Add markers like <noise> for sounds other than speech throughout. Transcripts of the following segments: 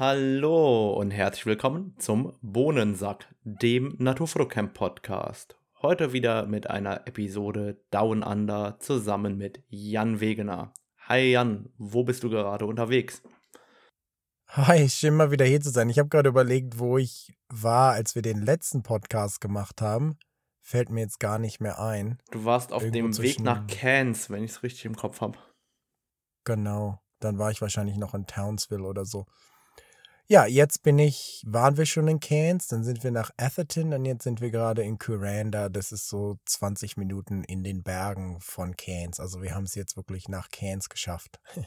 Hallo und herzlich willkommen zum Bohnensack, dem Naturfotocamp Podcast. Heute wieder mit einer Episode Down Under zusammen mit Jan Wegener. Hi Jan, wo bist du gerade unterwegs? Hi, schön mal wieder hier zu sein. Ich habe gerade überlegt, wo ich war, als wir den letzten Podcast gemacht haben. Fällt mir jetzt gar nicht mehr ein. Du warst auf Irgendwo dem Weg nach Cairns, wenn ich es richtig im Kopf habe. Genau. Dann war ich wahrscheinlich noch in Townsville oder so. Ja, jetzt bin ich, waren wir schon in Cairns, dann sind wir nach Atherton und jetzt sind wir gerade in Kuranda. Das ist so 20 Minuten in den Bergen von Cairns. Also wir haben es jetzt wirklich nach Cairns geschafft. <laughs>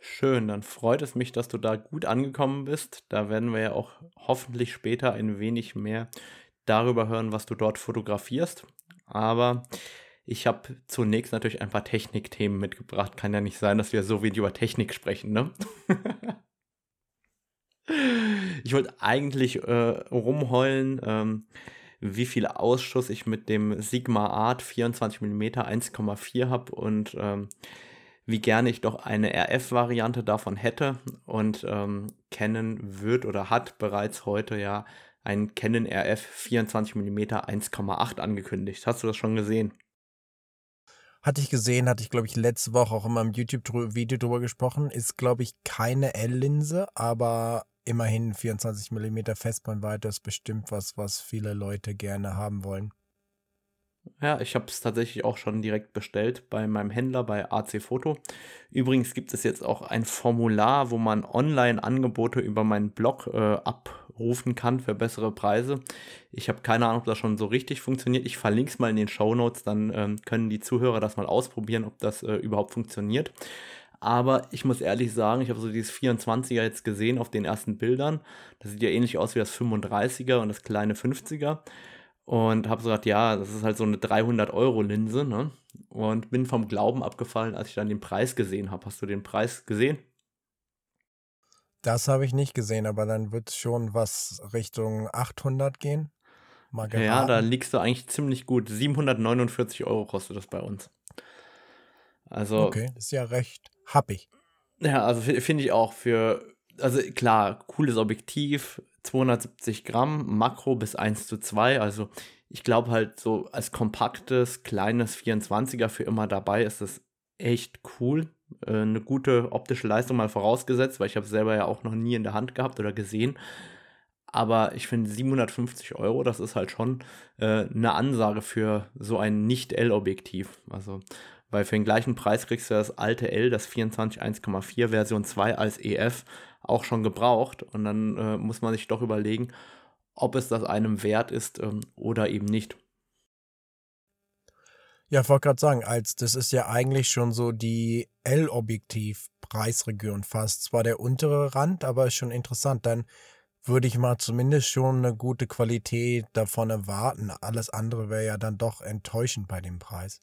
Schön, dann freut es mich, dass du da gut angekommen bist. Da werden wir ja auch hoffentlich später ein wenig mehr darüber hören, was du dort fotografierst. Aber ich habe zunächst natürlich ein paar Technikthemen mitgebracht. Kann ja nicht sein, dass wir so wenig über Technik sprechen, ne? <laughs> ich wollte eigentlich äh, rumheulen, ähm, wie viel Ausschuss ich mit dem Sigma Art 24mm 1,4 habe und ähm, wie gerne ich doch eine RF-Variante davon hätte. Und ähm, Canon wird oder hat bereits heute ja ein Canon RF 24mm 1,8 angekündigt. Hast du das schon gesehen? Hatte ich gesehen, hatte ich, glaube ich, letzte Woche auch in meinem YouTube-Video drüber gesprochen. Ist, glaube ich, keine L-Linse, aber immerhin 24 mm Festbrennweite ist bestimmt was, was viele Leute gerne haben wollen. Ja, ich habe es tatsächlich auch schon direkt bestellt bei meinem Händler bei AC Foto. Übrigens gibt es jetzt auch ein Formular, wo man Online-Angebote über meinen Blog äh, abrufen kann für bessere Preise. Ich habe keine Ahnung, ob das schon so richtig funktioniert. Ich verlinke es mal in den Show Notes, dann ähm, können die Zuhörer das mal ausprobieren, ob das äh, überhaupt funktioniert. Aber ich muss ehrlich sagen, ich habe so dieses 24er jetzt gesehen auf den ersten Bildern. Das sieht ja ähnlich aus wie das 35er und das kleine 50er. Und habe so gesagt, ja, das ist halt so eine 300-Euro-Linse. Ne? Und bin vom Glauben abgefallen, als ich dann den Preis gesehen habe. Hast du den Preis gesehen? Das habe ich nicht gesehen, aber dann wird es schon was Richtung 800 gehen. Ja, da liegst du eigentlich ziemlich gut. 749 Euro kostet das bei uns. Also. Okay, ist ja recht happig. Ja, also finde ich auch für, also klar, cooles Objektiv, 270 Gramm, Makro bis 1 zu 2. Also ich glaube halt so als kompaktes, kleines 24er für immer dabei ist das echt cool. Äh, eine gute optische Leistung mal vorausgesetzt, weil ich habe selber ja auch noch nie in der Hand gehabt oder gesehen. Aber ich finde 750 Euro, das ist halt schon äh, eine Ansage für so ein Nicht-L-Objektiv. Also weil für den gleichen Preis kriegst du das alte L, das 24 1,4 Version 2 als EF auch schon gebraucht. Und dann äh, muss man sich doch überlegen, ob es das einem wert ist ähm, oder eben nicht. Ja, ich wollte gerade sagen, als das ist ja eigentlich schon so die L-Objektiv-Preisregion fast. Zwar der untere Rand, aber ist schon interessant. Dann würde ich mal zumindest schon eine gute Qualität davon erwarten. Alles andere wäre ja dann doch enttäuschend bei dem Preis.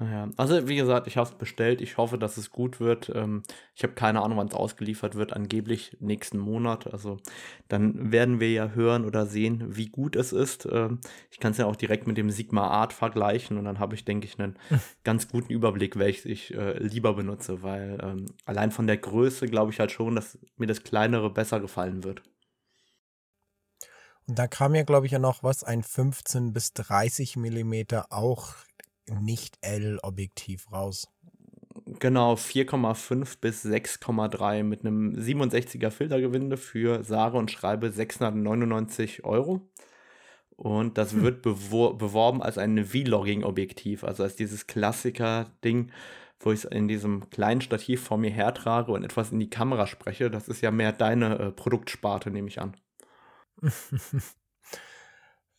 Ja, also wie gesagt, ich habe es bestellt. Ich hoffe, dass es gut wird. Ähm, ich habe keine Ahnung, wann es ausgeliefert wird. Angeblich nächsten Monat. Also dann werden wir ja hören oder sehen, wie gut es ist. Ähm, ich kann es ja auch direkt mit dem Sigma Art vergleichen und dann habe ich, denke ich, einen <laughs> ganz guten Überblick, welches ich äh, lieber benutze, weil ähm, allein von der Größe glaube ich halt schon, dass mir das kleinere besser gefallen wird. Und da kam ja, glaube ich, ja noch was, ein 15 bis 30 Millimeter auch nicht-L-Objektiv raus. Genau, 4,5 bis 6,3 mit einem 67er Filtergewinde für sage und schreibe 699 Euro. Und das hm. wird bewor beworben als ein Vlogging-Objektiv, also als dieses Klassiker-Ding, wo ich es in diesem kleinen Stativ vor mir hertrage und etwas in die Kamera spreche. Das ist ja mehr deine äh, Produktsparte, nehme ich an. <laughs>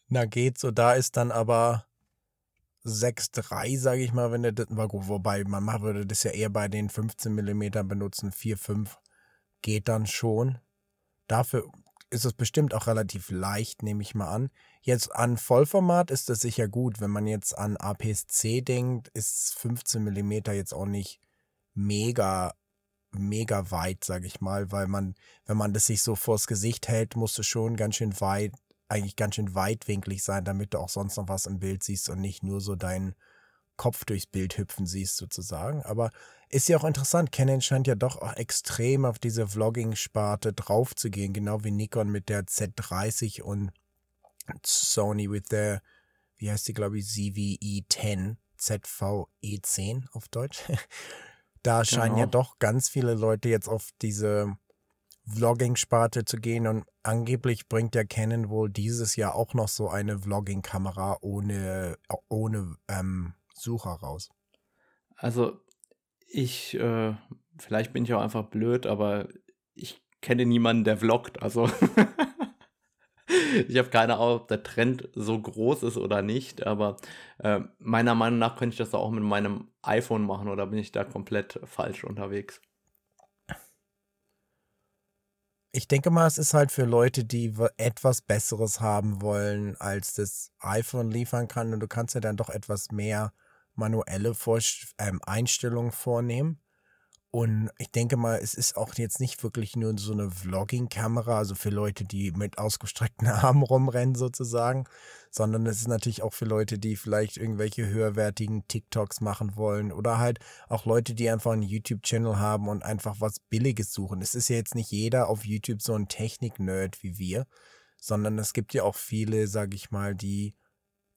Na geht so, da ist dann aber 6,3, sage ich mal, wenn der, wobei man würde das ja eher bei den 15 mm benutzen, 4,5 geht dann schon. Dafür ist es bestimmt auch relativ leicht, nehme ich mal an. Jetzt an Vollformat ist das sicher gut. Wenn man jetzt an APS-C denkt, ist 15 mm jetzt auch nicht mega, mega weit, sage ich mal, weil man, wenn man das sich so vors Gesicht hält, musst du schon ganz schön weit eigentlich ganz schön weitwinklig sein, damit du auch sonst noch was im Bild siehst und nicht nur so deinen Kopf durchs Bild hüpfen siehst, sozusagen. Aber ist ja auch interessant. Canon scheint ja doch auch extrem auf diese Vlogging-Sparte draufzugehen, genau wie Nikon mit der Z30 und Sony mit der, wie heißt die, glaube ich, ZVE10, ZVE10 auf Deutsch. <laughs> da scheinen genau. ja doch ganz viele Leute jetzt auf diese Vlogging-Sparte zu gehen und angeblich bringt der Canon wohl dieses Jahr auch noch so eine Vlogging-Kamera ohne, ohne ähm, Sucher raus. Also ich, äh, vielleicht bin ich auch einfach blöd, aber ich kenne niemanden, der vloggt. Also <laughs> ich habe keine Ahnung, ob der Trend so groß ist oder nicht, aber äh, meiner Meinung nach könnte ich das auch mit meinem iPhone machen oder bin ich da komplett falsch unterwegs? Ich denke mal, es ist halt für Leute, die etwas Besseres haben wollen, als das iPhone liefern kann. Und du kannst ja dann doch etwas mehr manuelle Vor ähm, Einstellungen vornehmen. Und ich denke mal, es ist auch jetzt nicht wirklich nur so eine Vlogging-Kamera, also für Leute, die mit ausgestreckten <laughs> Armen rumrennen sozusagen, sondern es ist natürlich auch für Leute, die vielleicht irgendwelche höherwertigen TikToks machen wollen oder halt auch Leute, die einfach einen YouTube-Channel haben und einfach was Billiges suchen. Es ist ja jetzt nicht jeder auf YouTube so ein Technik-Nerd wie wir, sondern es gibt ja auch viele, sag ich mal, die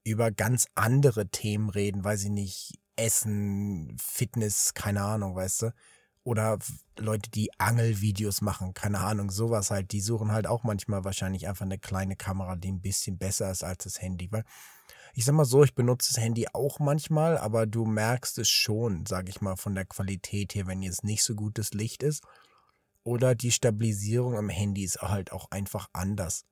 über ganz andere Themen reden, weil sie nicht Essen, Fitness, keine Ahnung, weißt du oder Leute, die Angelvideos machen, keine Ahnung, sowas halt, die suchen halt auch manchmal wahrscheinlich einfach eine kleine Kamera, die ein bisschen besser ist als das Handy, weil ich sag mal so, ich benutze das Handy auch manchmal, aber du merkst es schon, sag ich mal, von der Qualität her, wenn jetzt nicht so gutes Licht ist. Oder die Stabilisierung am Handy ist halt auch einfach anders.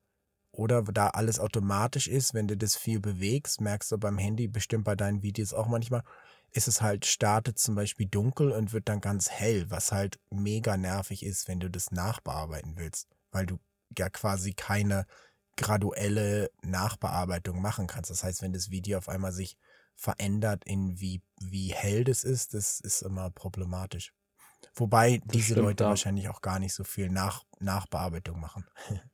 Oder da alles automatisch ist, wenn du das viel bewegst, merkst du beim Handy, bestimmt bei deinen Videos auch manchmal, ist es halt, startet zum Beispiel dunkel und wird dann ganz hell, was halt mega nervig ist, wenn du das nachbearbeiten willst, weil du ja quasi keine graduelle Nachbearbeitung machen kannst. Das heißt, wenn das Video auf einmal sich verändert in wie, wie hell das ist, das ist immer problematisch. Wobei das diese Leute ja. wahrscheinlich auch gar nicht so viel Nach Nachbearbeitung machen. <laughs>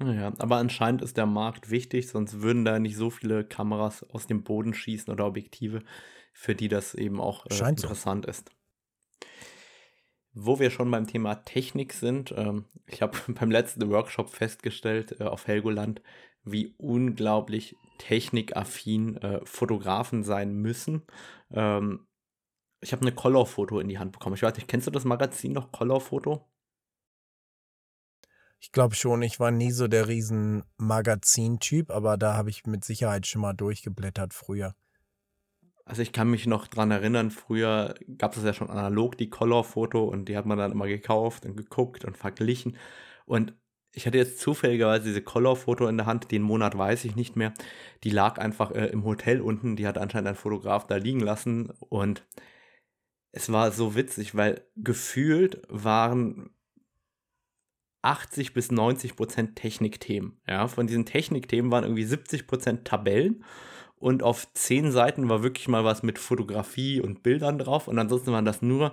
Ja, aber anscheinend ist der Markt wichtig, sonst würden da nicht so viele Kameras aus dem Boden schießen oder Objektive, für die das eben auch äh, interessant so. ist. Wo wir schon beim Thema Technik sind, ähm, ich habe <laughs> beim letzten Workshop festgestellt äh, auf Helgoland, wie unglaublich technikaffin äh, Fotografen sein müssen. Ähm, ich habe eine Color-Foto in die Hand bekommen. Ich weiß nicht, kennst du das Magazin noch, Color-Foto? Ich glaube schon, ich war nie so der riesen Magazin-Typ, aber da habe ich mit Sicherheit schon mal durchgeblättert früher. Also ich kann mich noch dran erinnern, früher gab es ja schon analog die Color-Foto und die hat man dann immer gekauft und geguckt und verglichen. Und ich hatte jetzt zufälligerweise diese Color-Foto in der Hand, den Monat weiß ich nicht mehr. Die lag einfach äh, im Hotel unten, die hat anscheinend ein Fotograf da liegen lassen und es war so witzig, weil gefühlt waren 80 bis 90 Prozent Technikthemen. Ja, von diesen Technikthemen waren irgendwie 70 Prozent Tabellen und auf 10 Seiten war wirklich mal was mit Fotografie und Bildern drauf und ansonsten waren das nur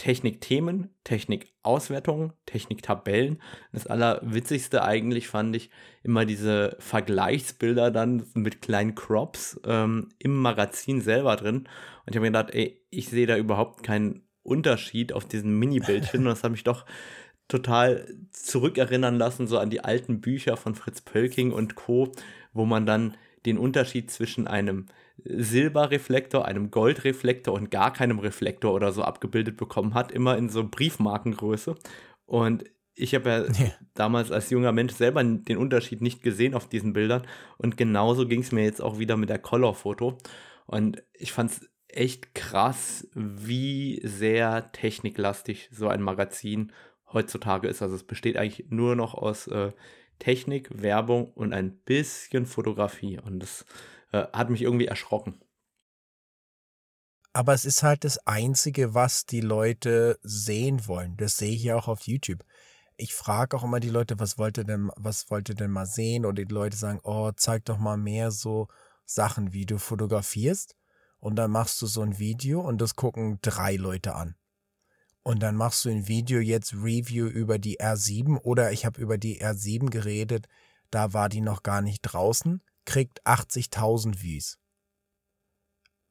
Technikthemen, Technikauswertungen, Techniktabellen. Das Allerwitzigste eigentlich fand ich immer diese Vergleichsbilder dann mit kleinen Crops ähm, im Magazin selber drin. Und ich habe mir gedacht, ey, ich sehe da überhaupt keinen Unterschied auf diesen Mini-Bildchen. <laughs> und das hat mich doch total zurückerinnern lassen, so an die alten Bücher von Fritz Pölking und Co., wo man dann den Unterschied zwischen einem Silberreflektor, einem Goldreflektor und gar keinem Reflektor oder so abgebildet bekommen hat, immer in so Briefmarkengröße. Und ich habe ja, <laughs> ja, damals als junger Mensch selber den Unterschied nicht gesehen auf diesen Bildern. Und genauso ging es mir jetzt auch wieder mit der Color-Foto. Und ich fand es echt krass, wie sehr techniklastig so ein Magazin heutzutage ist. Also es besteht eigentlich nur noch aus äh, Technik, Werbung und ein bisschen Fotografie. Und das äh, hat mich irgendwie erschrocken. Aber es ist halt das Einzige, was die Leute sehen wollen. Das sehe ich ja auch auf YouTube. Ich frage auch immer die Leute, was wollt ihr denn, was wollt ihr denn mal sehen? Oder die Leute sagen, oh, zeig doch mal mehr so Sachen, wie du fotografierst. Und dann machst du so ein Video und das gucken drei Leute an und dann machst du ein Video jetzt Review über die R7 oder ich habe über die R7 geredet, da war die noch gar nicht draußen, kriegt 80.000 Views.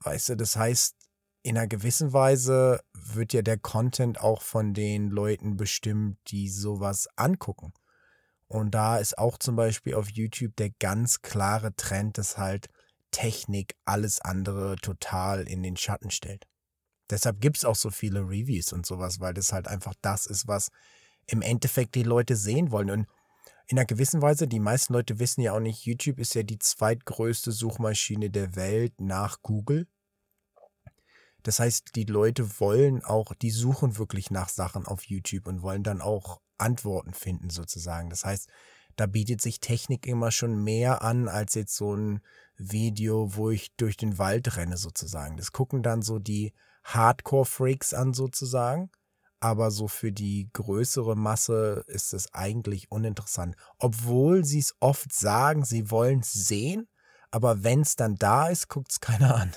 Weißt du, das heißt, in einer gewissen Weise wird ja der Content auch von den Leuten bestimmt, die sowas angucken. Und da ist auch zum Beispiel auf YouTube der ganz klare Trend, dass halt Technik alles andere total in den Schatten stellt. Deshalb gibt es auch so viele Reviews und sowas, weil das halt einfach das ist, was im Endeffekt die Leute sehen wollen. Und in einer gewissen Weise, die meisten Leute wissen ja auch nicht, YouTube ist ja die zweitgrößte Suchmaschine der Welt nach Google. Das heißt, die Leute wollen auch, die suchen wirklich nach Sachen auf YouTube und wollen dann auch Antworten finden sozusagen. Das heißt, da bietet sich Technik immer schon mehr an als jetzt so ein Video, wo ich durch den Wald renne sozusagen. Das gucken dann so die Hardcore-Freaks an sozusagen. Aber so für die größere Masse ist es eigentlich uninteressant. Obwohl sie es oft sagen, sie wollen es sehen, aber wenn es dann da ist, guckt es keiner an.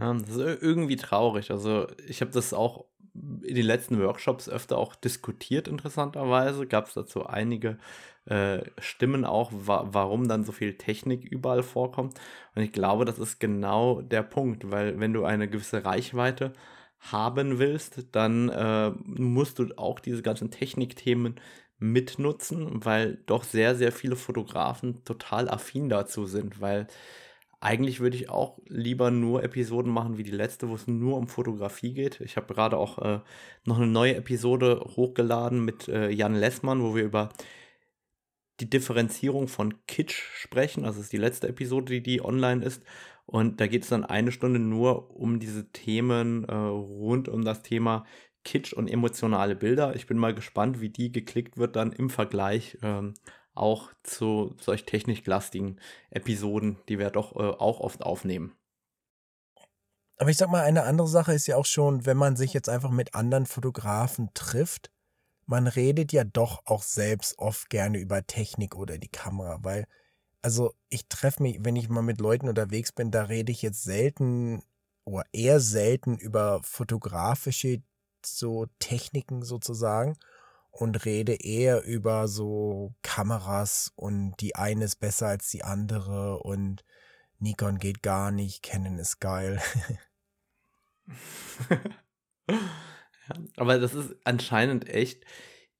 Ja, das ist irgendwie traurig. Also ich habe das auch in den letzten Workshops öfter auch diskutiert, interessanterweise. Gab es dazu einige äh, Stimmen auch, wa warum dann so viel Technik überall vorkommt. Und ich glaube, das ist genau der Punkt, weil wenn du eine gewisse Reichweite haben willst, dann äh, musst du auch diese ganzen Technikthemen mitnutzen, weil doch sehr, sehr viele Fotografen total affin dazu sind, weil eigentlich würde ich auch lieber nur Episoden machen wie die letzte, wo es nur um Fotografie geht. Ich habe gerade auch äh, noch eine neue Episode hochgeladen mit äh, Jan Lessmann, wo wir über die Differenzierung von Kitsch sprechen. Also das ist die letzte Episode, die, die online ist. Und da geht es dann eine Stunde nur um diese Themen äh, rund um das Thema Kitsch und emotionale Bilder. Ich bin mal gespannt, wie die geklickt wird dann im Vergleich ähm, auch zu solch techniklastigen Episoden, die wir doch äh, auch oft aufnehmen. Aber ich sag mal, eine andere Sache ist ja auch schon, wenn man sich jetzt einfach mit anderen Fotografen trifft, man redet ja doch auch selbst oft gerne über Technik oder die Kamera, weil, also ich treffe mich, wenn ich mal mit Leuten unterwegs bin, da rede ich jetzt selten oder eher selten über fotografische so Techniken sozusagen und rede eher über so Kameras und die eine ist besser als die andere und Nikon geht gar nicht, Canon ist geil. <laughs> ja, aber das ist anscheinend echt,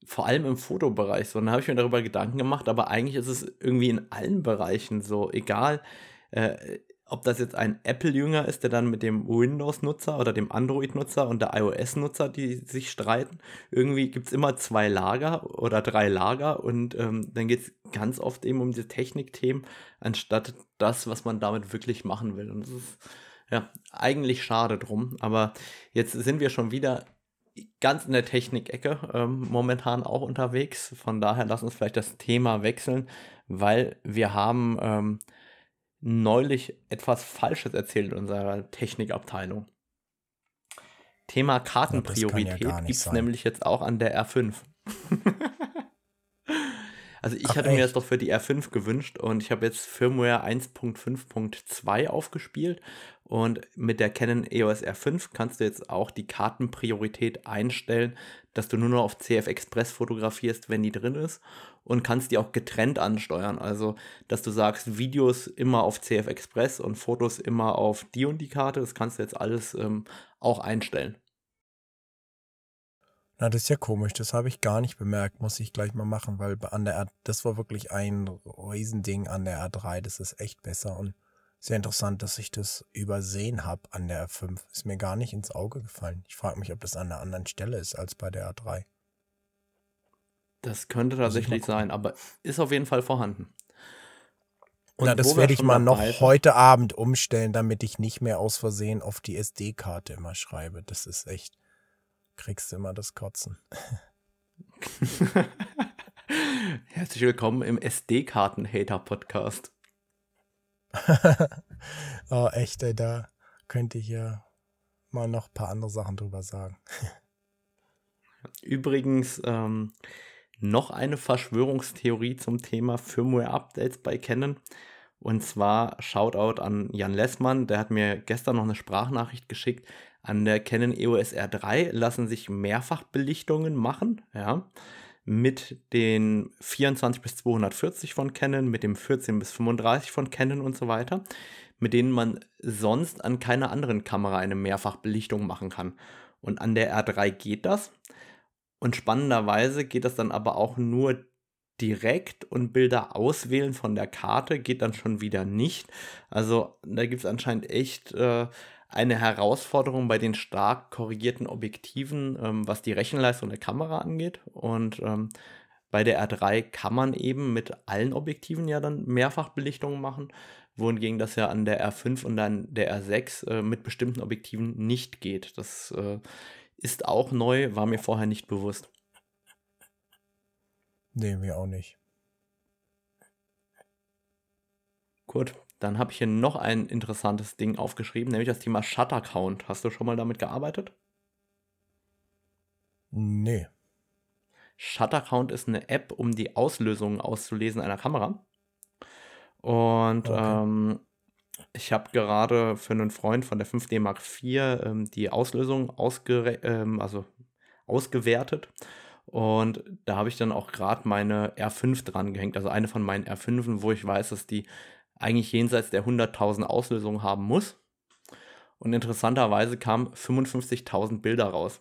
vor allem im Fotobereich so. Und da habe ich mir darüber Gedanken gemacht, aber eigentlich ist es irgendwie in allen Bereichen so, egal. Äh, ob das jetzt ein Apple-Jünger ist, der dann mit dem Windows-Nutzer oder dem Android-Nutzer und der iOS-Nutzer, die sich streiten. Irgendwie gibt es immer zwei Lager oder drei Lager und ähm, dann geht es ganz oft eben um diese Technikthemen, anstatt das, was man damit wirklich machen will. Und das ist ja eigentlich schade drum. Aber jetzt sind wir schon wieder ganz in der Technik-Ecke ähm, momentan auch unterwegs. Von daher lass uns vielleicht das Thema wechseln, weil wir haben. Ähm, neulich etwas Falsches erzählt in unserer Technikabteilung. Thema Kartenpriorität ja, ja gibt es nämlich jetzt auch an der R5. <laughs> also ich Ach, hatte echt? mir das doch für die R5 gewünscht und ich habe jetzt Firmware 1.5.2 aufgespielt und mit der Canon EOS R5 kannst du jetzt auch die Kartenpriorität einstellen, dass du nur noch auf CF Express fotografierst, wenn die drin ist und kannst die auch getrennt ansteuern. Also, dass du sagst, Videos immer auf CF Express und Fotos immer auf die und die Karte. Das kannst du jetzt alles ähm, auch einstellen. Na, das ist ja komisch. Das habe ich gar nicht bemerkt. Muss ich gleich mal machen, weil an der R das war wirklich ein Riesending an der R3. Das ist echt besser und sehr interessant, dass ich das übersehen habe an der R5. Ist mir gar nicht ins Auge gefallen. Ich frage mich, ob das an einer anderen Stelle ist als bei der R3. Das könnte tatsächlich sein, aber ist auf jeden Fall vorhanden. Und Na, das werde ich mal noch halten. heute Abend umstellen, damit ich nicht mehr aus Versehen auf die SD-Karte immer schreibe. Das ist echt, kriegst du immer das Kotzen. <laughs> Herzlich willkommen im SD-Karten-Hater-Podcast. <laughs> oh, echt, ey, da könnte ich ja mal noch ein paar andere Sachen drüber sagen. <laughs> Übrigens, ähm, noch eine Verschwörungstheorie zum Thema Firmware-Updates bei Canon. Und zwar Shoutout an Jan Lessmann, der hat mir gestern noch eine Sprachnachricht geschickt. An der Canon EOS R3 lassen sich Mehrfachbelichtungen machen, ja, mit den 24 bis 240 von Canon, mit dem 14 bis 35 von Canon und so weiter. mit denen man sonst an keiner anderen Kamera eine Mehrfachbelichtung machen kann. Und an der R3 geht das. Und spannenderweise geht das dann aber auch nur direkt und Bilder auswählen von der Karte geht dann schon wieder nicht. Also da gibt es anscheinend echt äh, eine Herausforderung bei den stark korrigierten Objektiven, ähm, was die Rechenleistung der Kamera angeht. Und ähm, bei der R3 kann man eben mit allen Objektiven ja dann Mehrfachbelichtungen machen, wohingegen das ja an der R5 und dann der R6 äh, mit bestimmten Objektiven nicht geht. Das äh, ist auch neu, war mir vorher nicht bewusst. Nee, mir auch nicht. Gut, dann habe ich hier noch ein interessantes Ding aufgeschrieben, nämlich das Thema Shutter Count. Hast du schon mal damit gearbeitet? Nee. Shutter Count ist eine App, um die Auslösung auszulesen einer Kamera. Und okay. ähm, ich habe gerade für einen Freund von der 5D Mark IV ähm, die Auslösung ähm, also ausgewertet. Und da habe ich dann auch gerade meine R5 dran gehängt, also eine von meinen R5, wo ich weiß, dass die eigentlich jenseits der 100.000 Auslösungen haben muss. Und interessanterweise kamen 55.000 Bilder raus.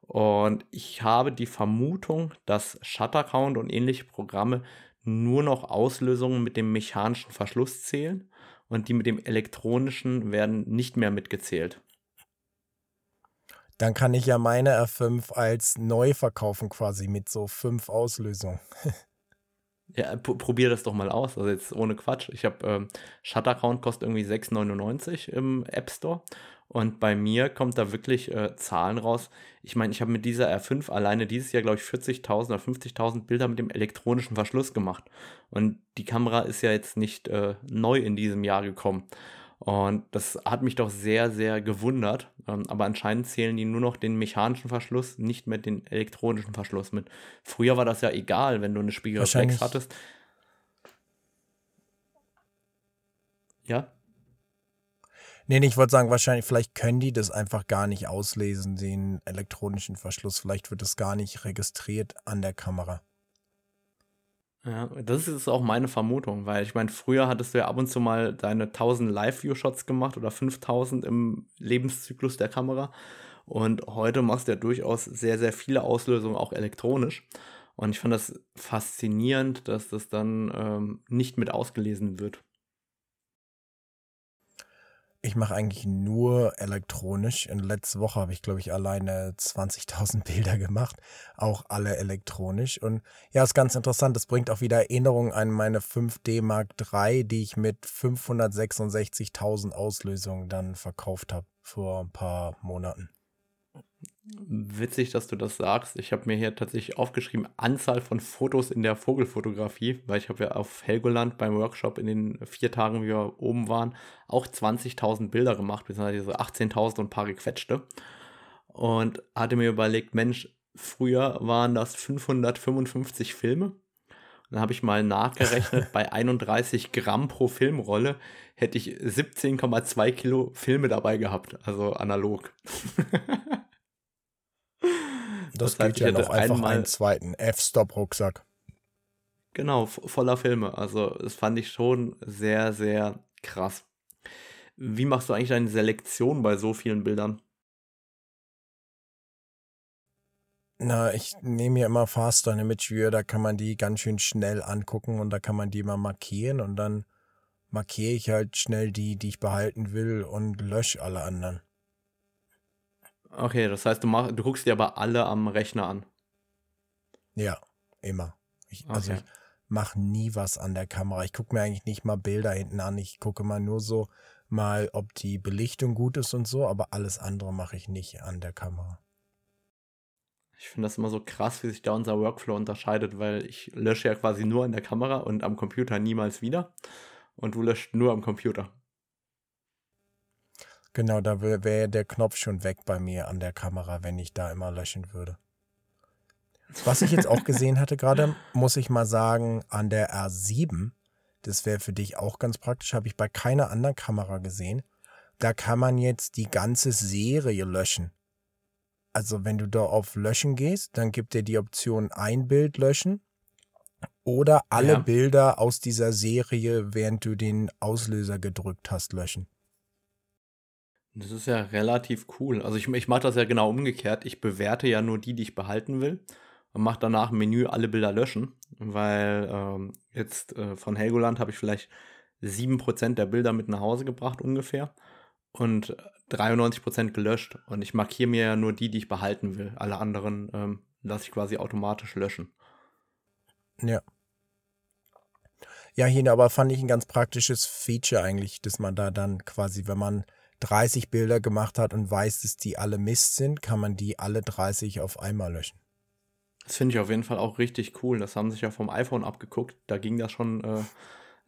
Und ich habe die Vermutung, dass Shuttercount und ähnliche Programme nur noch Auslösungen mit dem mechanischen Verschluss zählen und die mit dem elektronischen werden nicht mehr mitgezählt. Dann kann ich ja meine R5 als neu verkaufen quasi mit so fünf Auslösungen. <laughs> Ja, probier das doch mal aus. Also jetzt ohne Quatsch. Ich habe ähm, Shuttercount kostet irgendwie 6,99 im App Store. Und bei mir kommt da wirklich äh, Zahlen raus. Ich meine, ich habe mit dieser R5 alleine dieses Jahr, glaube ich, 40.000 oder 50.000 Bilder mit dem elektronischen Verschluss gemacht. Und die Kamera ist ja jetzt nicht äh, neu in diesem Jahr gekommen. Und das hat mich doch sehr, sehr gewundert. Ähm, aber anscheinend zählen die nur noch den mechanischen Verschluss, nicht mehr den elektronischen Verschluss mit. Früher war das ja egal, wenn du eine Spiegelreflex hattest. Ja? Nee, ich wollte sagen, wahrscheinlich, vielleicht können die das einfach gar nicht auslesen, den elektronischen Verschluss. Vielleicht wird das gar nicht registriert an der Kamera. Ja, das ist auch meine Vermutung, weil ich meine, früher hattest du ja ab und zu mal deine 1000 Live-View-Shots gemacht oder 5000 im Lebenszyklus der Kamera. Und heute machst du ja durchaus sehr, sehr viele Auslösungen auch elektronisch. Und ich fand das faszinierend, dass das dann ähm, nicht mit ausgelesen wird. Ich mache eigentlich nur elektronisch. In letzter Woche habe ich, glaube ich, alleine 20.000 <laughs> Bilder gemacht. Auch alle elektronisch. Und ja, ist ganz interessant. Das bringt auch wieder Erinnerungen an meine 5D Mark III, die ich mit 566.000 Auslösungen dann verkauft habe vor ein paar Monaten. Witzig, dass du das sagst. Ich habe mir hier tatsächlich aufgeschrieben, Anzahl von Fotos in der Vogelfotografie, weil ich habe ja auf Helgoland beim Workshop in den vier Tagen, wie wir oben waren, auch 20.000 Bilder gemacht, beziehungsweise 18.000 und ein paar gequetschte. Und hatte mir überlegt, Mensch, früher waren das 555 Filme. dann habe ich mal nachgerechnet, <laughs> bei 31 Gramm pro Filmrolle hätte ich 17,2 Kilo Filme dabei gehabt, also analog. <laughs> Das, heißt, geht ja noch einfach einen zweiten F-Stop-Rucksack. Genau, voller Filme. Also das fand ich schon sehr, sehr krass. Wie machst du eigentlich deine Selektion bei so vielen Bildern? Na, ich nehme ja immer Faster Image Viewer, da kann man die ganz schön schnell angucken und da kann man die mal markieren und dann markiere ich halt schnell die, die ich behalten will und lösche alle anderen. Okay, das heißt, du, mach, du guckst dir aber alle am Rechner an. Ja, immer. Ich, also okay. ich mache nie was an der Kamera. Ich gucke mir eigentlich nicht mal Bilder hinten an. Ich gucke mal nur so mal, ob die Belichtung gut ist und so, aber alles andere mache ich nicht an der Kamera. Ich finde das immer so krass, wie sich da unser Workflow unterscheidet, weil ich lösche ja quasi nur an der Kamera und am Computer niemals wieder. Und du löscht nur am Computer. Genau, da wäre der Knopf schon weg bei mir an der Kamera, wenn ich da immer löschen würde. Was ich jetzt auch <laughs> gesehen hatte gerade, muss ich mal sagen, an der R7, das wäre für dich auch ganz praktisch, habe ich bei keiner anderen Kamera gesehen. Da kann man jetzt die ganze Serie löschen. Also wenn du da auf Löschen gehst, dann gibt dir die Option ein Bild löschen Oder alle Ja. Bilder aus dieser Serie, während du den Auslöser gedrückt hast, löschen. Das ist ja relativ cool. Also ich, ich mache das ja genau umgekehrt. Ich bewerte ja nur die, die ich behalten will und mache danach im Menü alle Bilder löschen, weil ähm, jetzt äh, von Helgoland habe ich vielleicht 7% der Bilder mit nach Hause gebracht ungefähr und 93% gelöscht. Und ich markiere mir ja nur die, die ich behalten will. Alle anderen ähm, lasse ich quasi automatisch löschen. Ja. Ja, hier aber fand ich ein ganz praktisches Feature eigentlich, dass man da dann quasi, wenn man 30 Bilder gemacht hat und weiß, dass die alle Mist sind, kann man die alle 30 auf einmal löschen. Das finde ich auf jeden Fall auch richtig cool. Das haben sich ja vom iPhone abgeguckt. Da ging das schon äh,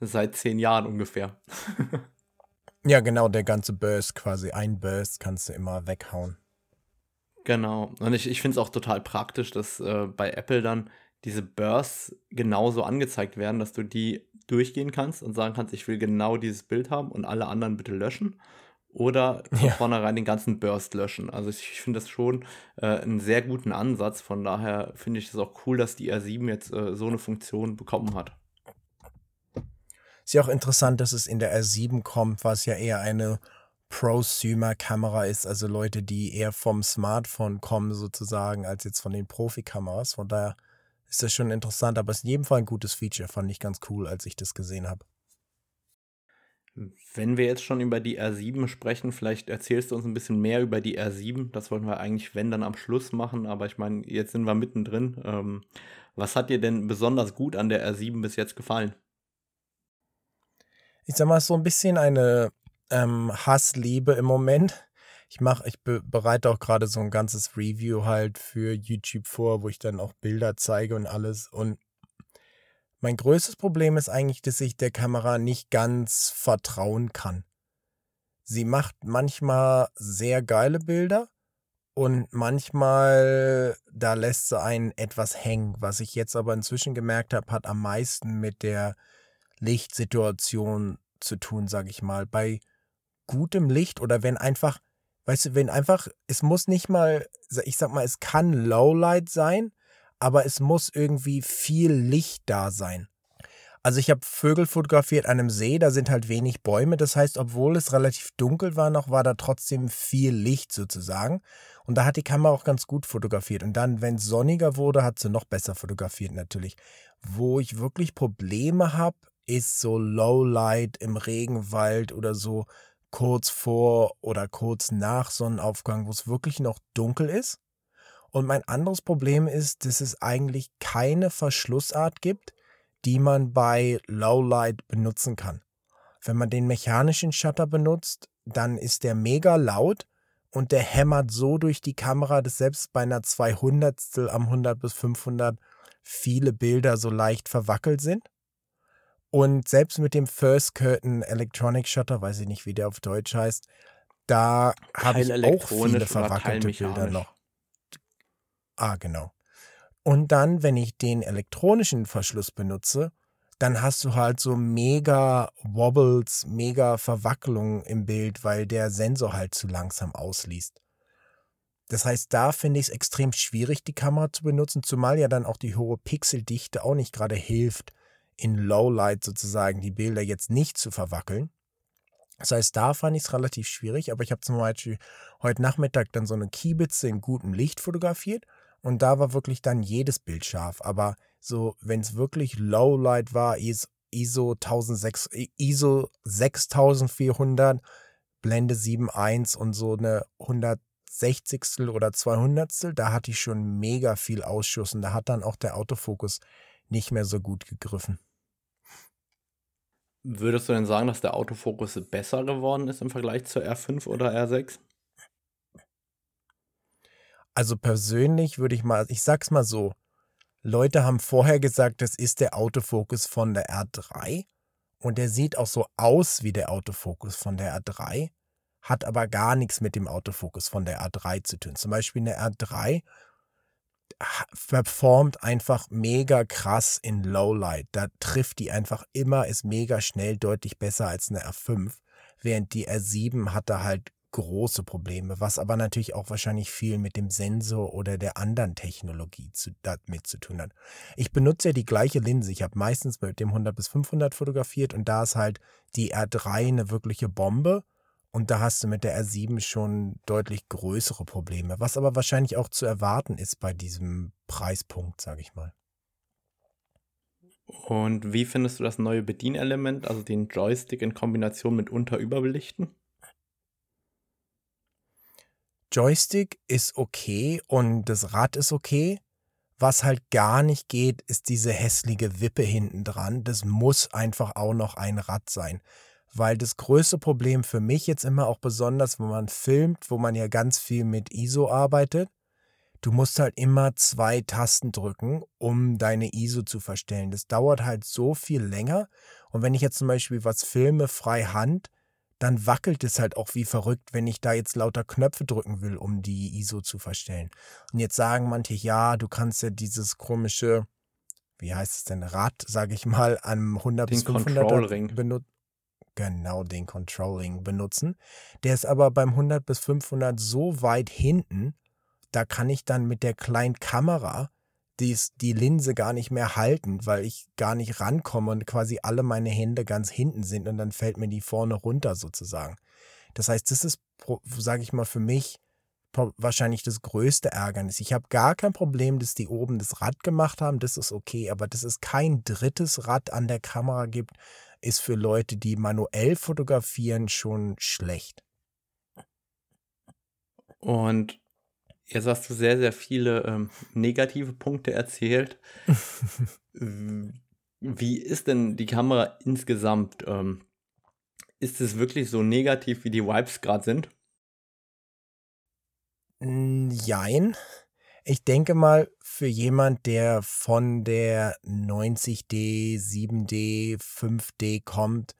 seit zehn Jahren ungefähr. <laughs> Ja, genau, der ganze Burst quasi. Ein Burst kannst du immer weghauen. Genau. Und ich, ich finde es auch total praktisch, dass äh, bei Apple dann diese Bursts genauso angezeigt werden, dass du die durchgehen kannst und sagen kannst, ich will genau dieses Bild haben und alle anderen bitte löschen. Oder von Ja. vornherein den ganzen Burst löschen. Also ich, ich finde das schon äh, einen sehr guten Ansatz. Von daher finde ich es auch cool, dass die R7 jetzt äh, so eine Funktion bekommen hat. Ist ja auch interessant, dass es in der R7 kommt, was ja eher eine Prosumer-Kamera ist, also Leute, die eher vom Smartphone kommen sozusagen, als jetzt von den Profikameras. Von daher ist das schon interessant, aber es ist in jedem Fall ein gutes Feature, fand ich ganz cool, als ich das gesehen habe. Wenn wir jetzt schon über die R7 sprechen, vielleicht erzählst du uns ein bisschen mehr über die R7. Das wollten wir eigentlich, wenn, dann am Schluss machen. Aber ich meine, jetzt sind wir mittendrin. Ähm, was hat dir denn besonders gut an der R7 bis jetzt gefallen? Ich sag mal, so ein bisschen eine ähm, Hassliebe im Moment. Ich mache, ich be bereite auch gerade so ein ganzes Review halt für YouTube vor, wo ich dann auch Bilder zeige und alles. Und mein größtes Problem ist eigentlich, dass ich der Kamera nicht ganz vertrauen kann. Sie macht manchmal sehr geile Bilder und manchmal, da lässt sie einen etwas hängen. Was ich jetzt aber inzwischen gemerkt habe, hat am meisten mit der Lichtsituation zu tun, sage ich mal. Bei gutem Licht oder wenn einfach, weißt du, wenn einfach, es muss nicht mal, ich sag mal, es kann Lowlight sein, aber es muss irgendwie viel Licht da sein. Also ich habe Vögel fotografiert an einem See, da sind halt wenig Bäume. Das heißt, obwohl es relativ dunkel war noch, war da trotzdem viel Licht sozusagen. Und da hat die Kamera auch ganz gut fotografiert. Und dann, wenn es sonniger wurde, hat sie noch besser fotografiert natürlich. Wo ich wirklich Probleme habe, ist so Lowlight im Regenwald oder so kurz vor oder kurz nach Sonnenaufgang, wo es wirklich noch dunkel ist. Und mein anderes Problem ist, dass es eigentlich keine Verschlussart gibt, die man bei Lowlight benutzen kann. Wenn man den mechanischen Shutter benutzt, dann ist der mega laut und der hämmert so durch die Kamera, dass selbst bei einer 200 am 100 bis 500 viele Bilder so leicht verwackelt sind. Und selbst mit dem First Curtain Electronic Shutter, weiß ich nicht, wie der auf Deutsch heißt, da habe ich auch viele verwackelte Bilder noch. Ah, genau. Und dann, wenn ich den elektronischen Verschluss benutze, dann hast du halt so mega Wobbles, mega Verwacklungen im Bild, weil der Sensor halt zu langsam ausliest. Das heißt, da finde ich es extrem schwierig, die Kamera zu benutzen, zumal ja dann auch die hohe Pixeldichte auch nicht gerade hilft, in Lowlight sozusagen die Bilder jetzt nicht zu verwackeln. Das heißt, da fand ich es relativ schwierig, aber ich habe zum Beispiel heute Nachmittag dann so eine Kiebitze in gutem Licht fotografiert und da war wirklich dann jedes Bild scharf. Aber so, wenn es wirklich Lowlight war, IS- ISO 1006, ISO 6400, Blende 7.1 und so eine 160 oder 200 da hatte ich schon mega viel Ausschuss und da hat dann auch der Autofokus nicht mehr so gut gegriffen. Würdest du denn sagen, dass der Autofokus besser geworden ist im Vergleich zur R5 oder R6? Also persönlich würde ich mal, ich sag's mal so, Leute haben vorher gesagt, das ist der Autofokus von der R3 und der sieht auch so aus wie der Autofokus von der R3, hat aber gar nichts mit dem Autofokus von der R3 zu tun. Zum Beispiel eine R3 ha- performt einfach mega krass in Lowlight. Da trifft die einfach immer, ist mega schnell, deutlich besser als eine R5. Während die R7 hat da halt große Probleme, was aber natürlich auch wahrscheinlich viel mit dem Sensor oder der anderen Technologie zu, damit zu tun hat. Ich benutze ja die gleiche Linse. Ich habe meistens mit dem 100 bis 500 fotografiert und da ist halt die R3 eine wirkliche Bombe und da hast du mit der R7 schon deutlich größere Probleme, was aber wahrscheinlich auch zu erwarten ist bei diesem Preispunkt, sage ich mal. Und wie findest du das neue Bedienelement, also den Joystick in Kombination mit Unterüberbelichten? Joystick ist okay und das Rad ist okay. Was halt gar nicht geht, ist diese hässliche Wippe hinten dran. Das muss einfach auch noch ein Rad sein. Weil das größte Problem für mich jetzt immer auch besonders, wenn man filmt, wo man ja ganz viel mit ISO arbeitet, du musst halt immer zwei Tasten drücken, um deine ISO zu verstellen. Das dauert halt so viel länger. Und wenn ich jetzt zum Beispiel was filme frei Hand, dann wackelt es halt auch wie verrückt, wenn ich da jetzt lauter Knöpfe drücken will, um die ISO zu verstellen. Und jetzt sagen manche, ja, du kannst ja dieses komische, wie heißt es denn, Rad, sage ich mal, am 100 den bis 500 benutzen. Genau, den Controlling benutzen. Der ist aber beim 100 bis 500 so weit hinten, da kann ich dann mit der kleinen Kamera dies, die Linse gar nicht mehr halten, weil ich gar nicht rankomme und quasi alle meine Hände ganz hinten sind und dann fällt mir die vorne runter sozusagen. Das heißt, das ist, sage ich mal, für mich wahrscheinlich das größte Ärgernis. Ich habe gar kein Problem, dass die oben das Rad gemacht haben, das ist okay, aber dass es kein drittes Rad an der Kamera gibt, ist für Leute, die manuell fotografieren, schon schlecht. Und Jetzt hast du sehr, sehr viele ähm, negative Punkte erzählt. <laughs> wie ist denn die Kamera insgesamt? Ähm, ist es wirklich so negativ, wie die Vibes gerade sind? Jein. Ich denke mal, für jemand, der von der 90D, 7D, 5D kommt,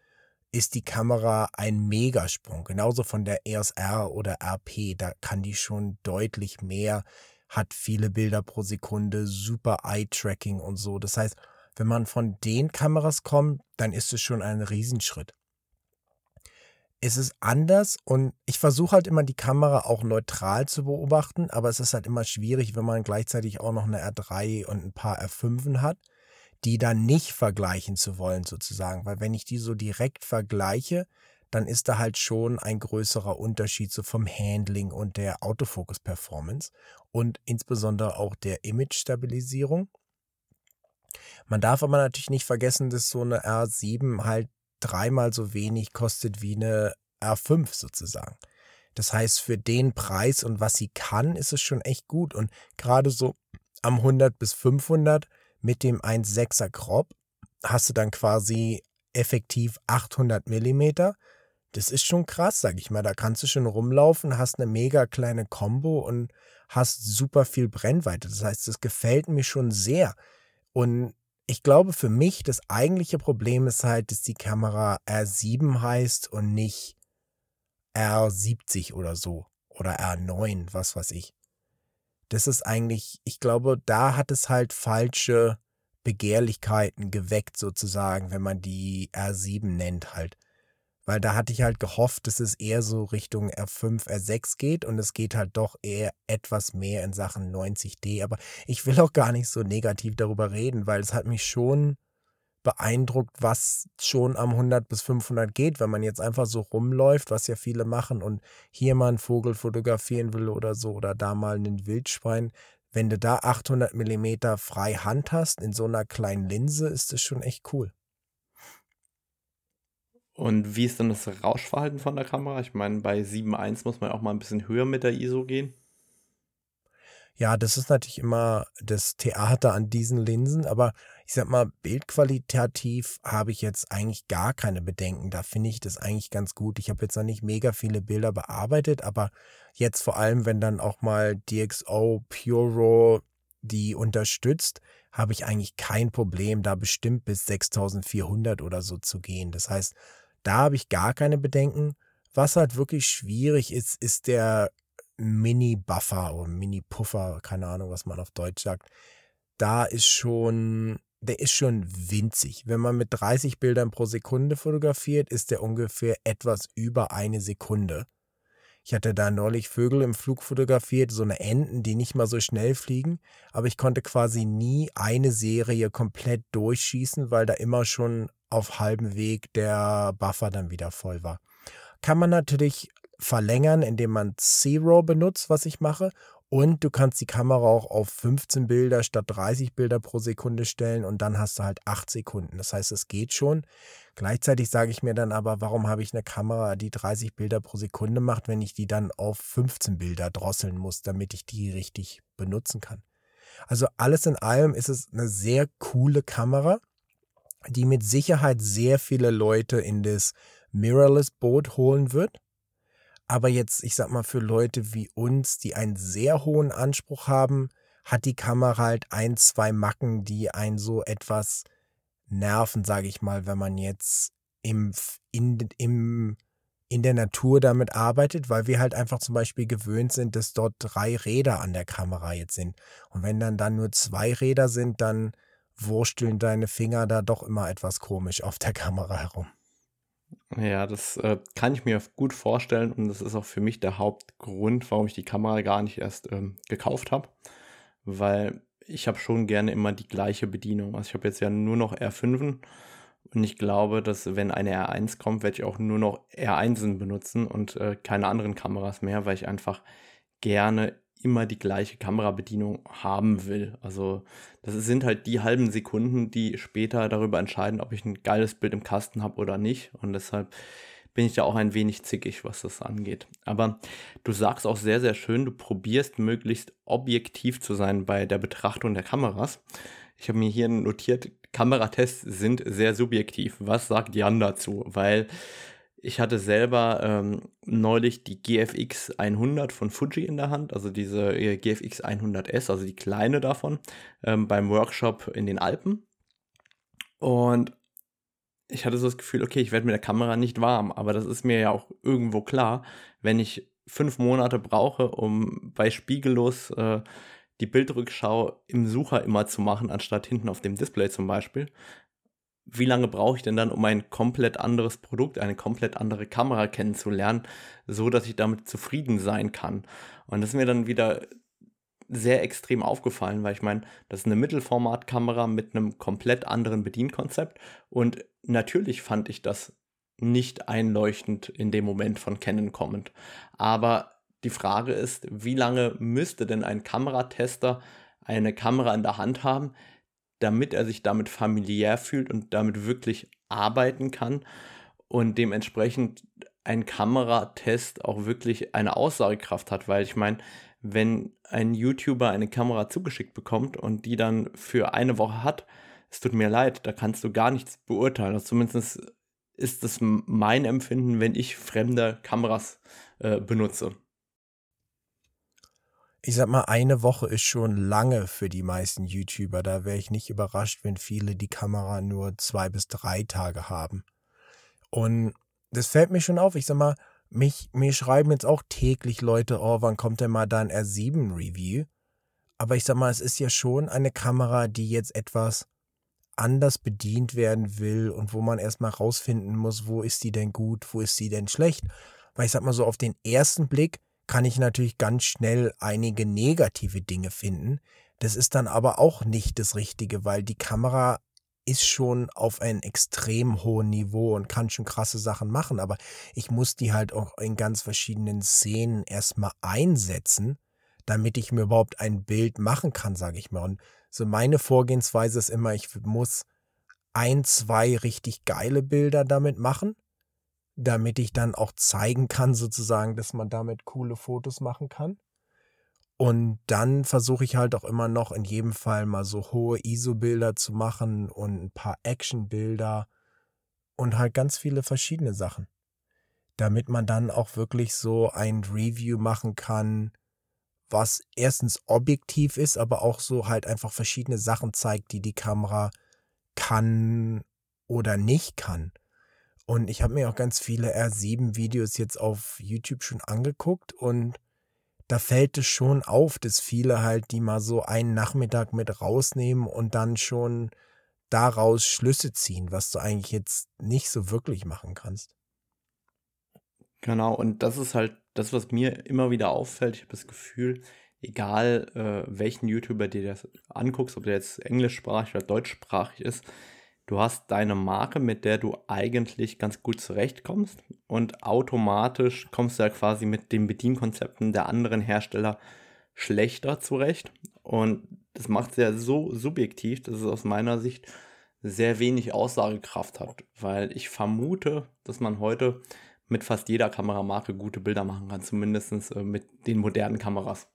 ist die Kamera ein Megasprung. Genauso von der EOS R oder RP. Da kann die schon deutlich mehr, hat viele Bilder pro Sekunde, super Eye-Tracking und so. Das heißt, wenn man von den Kameras kommt, dann ist es schon ein Riesenschritt. Es ist anders und ich versuche halt immer die Kamera auch neutral zu beobachten, aber es ist halt immer schwierig, wenn man gleichzeitig auch noch eine R3 und ein paar R5 hat die dann nicht vergleichen zu wollen sozusagen, weil wenn ich die so direkt vergleiche, dann ist da halt schon ein größerer Unterschied so vom Handling und der Autofokus-Performance und insbesondere auch der Image-Stabilisierung. Man darf aber natürlich nicht vergessen, dass so eine R7 halt dreimal so wenig kostet wie eine R5 sozusagen. Das heißt, für den Preis und was sie kann, ist es schon echt gut. Und gerade so am 100 bis 500 mit dem 1,6er Crop hast du dann quasi effektiv 800 Millimeter. Das ist schon krass, sag ich mal. Da kannst du schon rumlaufen, hast eine mega kleine Combo und hast super viel Brennweite. Das heißt, das gefällt mir schon sehr. Und ich glaube, für mich das eigentliche Problem ist halt, dass die Kamera R7 heißt und nicht R70 oder so. Oder R9, was weiß ich das ist eigentlich, ich glaube, da hat es halt falsche Begehrlichkeiten geweckt, sozusagen, wenn man die R7 nennt halt. Weil da hatte ich halt gehofft, dass es eher so Richtung R5, R6 geht und es geht halt doch eher etwas mehr in Sachen 90D. Aber ich will auch gar nicht so negativ darüber reden, weil es hat mich schon beeindruckt, was schon am 100 bis 500 geht, wenn man jetzt einfach so rumläuft, was ja viele machen und hier mal einen Vogel fotografieren will oder so oder da mal einen Wildschwein. Wenn du da 800 Millimeter frei Hand hast in so einer kleinen Linse, ist das schon echt cool. Und wie ist dann das Rauschverhalten von der Kamera? Ich meine, bei 7.1 muss man auch mal ein bisschen höher mit der ISO gehen. Ja, das ist natürlich immer das Theater an diesen Linsen, aber ich sag mal, bildqualitativ habe ich jetzt eigentlich gar keine Bedenken. Da finde ich das eigentlich ganz gut. Ich habe jetzt noch nicht mega viele Bilder bearbeitet, aber jetzt vor allem, wenn dann auch mal DxO Raw die unterstützt, habe ich eigentlich kein Problem, da bestimmt bis 6400 oder so zu gehen. Das heißt, da habe ich gar keine Bedenken. Was halt wirklich schwierig ist, ist der Mini-Buffer oder Mini-Puffer, keine Ahnung, was man auf Deutsch sagt. Da ist schon, der ist schon winzig. Wenn man mit 30 Bildern pro Sekunde fotografiert, ist der ungefähr etwas über eine Sekunde. Ich hatte da neulich Vögel im Flug fotografiert, so eine Enten, die nicht mal so schnell fliegen, aber ich konnte quasi nie eine Serie komplett durchschießen, weil da immer schon auf halbem Weg der Buffer dann wieder voll war. Kann man natürlich verlängern, indem man Zero benutzt, was ich mache, und du kannst die Kamera auch auf 15 Bilder statt 30 Bilder pro Sekunde stellen und dann hast du halt 8 Sekunden. Das heißt, es geht schon. Gleichzeitig sage ich mir dann aber, warum habe ich eine Kamera, die 30 Bilder pro Sekunde macht, wenn ich die dann auf 15 Bilder drosseln muss, damit ich die richtig benutzen kann. Also alles in allem ist es eine sehr coole Kamera, die mit Sicherheit sehr viele Leute in das Mirrorless-Boot holen wird. Aber jetzt, ich sag mal, für Leute wie uns, die einen sehr hohen Anspruch haben, hat die Kamera halt ein, zwei Macken, die einen so etwas nerven, sage ich mal, wenn man jetzt im, in, im, in der Natur damit arbeitet, weil wir halt einfach zum Beispiel gewöhnt sind, dass dort drei Räder an der Kamera jetzt sind. Und wenn dann dann nur zwei Räder sind, dann wursteln deine Finger da doch immer etwas komisch auf der Kamera herum. Ja, das äh, kann ich mir gut vorstellen und das ist auch für mich der Hauptgrund, warum ich die Kamera gar nicht erst ähm, gekauft habe, weil ich habe schon gerne immer die gleiche Bedienung. Also ich habe jetzt ja nur noch R5 und ich glaube, dass wenn eine R1 kommt, werde ich auch nur noch R1 benutzen und äh, keine anderen Kameras mehr, weil ich einfach gerne immer die gleiche Kamerabedienung haben will. Also das sind halt die halben Sekunden, die später darüber entscheiden, ob ich ein geiles Bild im Kasten habe oder nicht. Und deshalb bin ich da auch ein wenig zickig, was das angeht. Aber du sagst auch sehr, sehr schön, du probierst möglichst objektiv zu sein bei der Betrachtung der Kameras. Ich habe mir hier notiert, Kameratests sind sehr subjektiv. Was sagt Jan dazu? Weil ich hatte selber ähm, neulich die GFX 100 von Fuji in der Hand, also diese äh, GFX 100S, also die kleine davon, ähm, beim Workshop in den Alpen. Und ich hatte so das Gefühl, okay, ich werde mit der Kamera nicht warm, aber das ist mir ja auch irgendwo klar, wenn ich fünf Monate brauche, um bei Spiegellos äh, die Bildrückschau im Sucher immer zu machen, anstatt hinten auf dem Display zum Beispiel, wie lange brauche ich denn dann, um ein komplett anderes Produkt, eine komplett andere Kamera kennenzulernen, so dass ich damit zufrieden sein kann. Und das ist mir dann wieder sehr extrem aufgefallen, weil ich meine, das ist eine Mittelformatkamera mit einem komplett anderen Bedienkonzept und natürlich fand ich das nicht einleuchtend in dem Moment von Canon kommend. Aber die Frage ist, wie lange müsste denn ein Kameratester eine Kamera in der Hand haben, damit er sich damit familiär fühlt und damit wirklich arbeiten kann und dementsprechend ein Kameratest auch wirklich eine Aussagekraft hat, weil ich meine, wenn ein YouTuber eine Kamera zugeschickt bekommt und die dann für eine Woche hat, es tut mir leid, da kannst du gar nichts beurteilen. Also zumindest ist das mein Empfinden, wenn ich fremde Kameras äh, benutze ich sag mal, eine Woche ist schon lange für die meisten YouTuber. Da wäre ich nicht überrascht, wenn viele die Kamera nur zwei bis drei Tage haben. Und das fällt mir schon auf. Ich sag mal, mich, mir schreiben jetzt auch täglich Leute, oh, wann kommt denn mal dein R7 Review? Aber ich sag mal, es ist ja schon eine Kamera, die jetzt etwas anders bedient werden will und wo man erstmal rausfinden muss, wo ist die denn gut, wo ist sie denn schlecht. Weil ich sag mal so, auf den ersten Blick kann ich natürlich ganz schnell einige negative Dinge finden. Das ist dann aber auch nicht das Richtige, weil die Kamera ist schon auf einem extrem hohen Niveau und kann schon krasse Sachen machen, aber ich muss die halt auch in ganz verschiedenen Szenen erstmal einsetzen, damit ich mir überhaupt ein Bild machen kann, sage ich mal. Und so meine Vorgehensweise ist immer, ich muss ein, zwei richtig geile Bilder damit machen damit ich dann auch zeigen kann, sozusagen, dass man damit coole Fotos machen kann. Und dann versuche ich halt auch immer noch in jedem Fall mal so hohe ISO-Bilder zu machen und ein paar Action-Bilder und halt ganz viele verschiedene Sachen. Damit man dann auch wirklich so ein Review machen kann, was erstens objektiv ist, aber auch so halt einfach verschiedene Sachen zeigt, die die Kamera kann oder nicht kann. Und ich habe mir auch ganz viele R7-Videos jetzt auf YouTube schon angeguckt und da fällt es schon auf, dass viele halt die mal so einen Nachmittag mit rausnehmen und dann schon daraus Schlüsse ziehen, was du eigentlich jetzt nicht so wirklich machen kannst. Genau, und das ist halt das, was mir immer wieder auffällt, ich habe das Gefühl, egal äh, welchen YouTuber dir das anguckst, ob der jetzt englischsprachig oder deutschsprachig ist, du hast deine Marke, mit der du eigentlich ganz gut zurechtkommst und automatisch kommst du ja quasi mit den Bedienkonzepten der anderen Hersteller schlechter zurecht. Und das macht es ja so subjektiv, dass es aus meiner Sicht sehr wenig Aussagekraft hat, weil ich vermute, dass man heute mit fast jeder Kameramarke gute Bilder machen kann, zumindest äh, mit den modernen Kameras.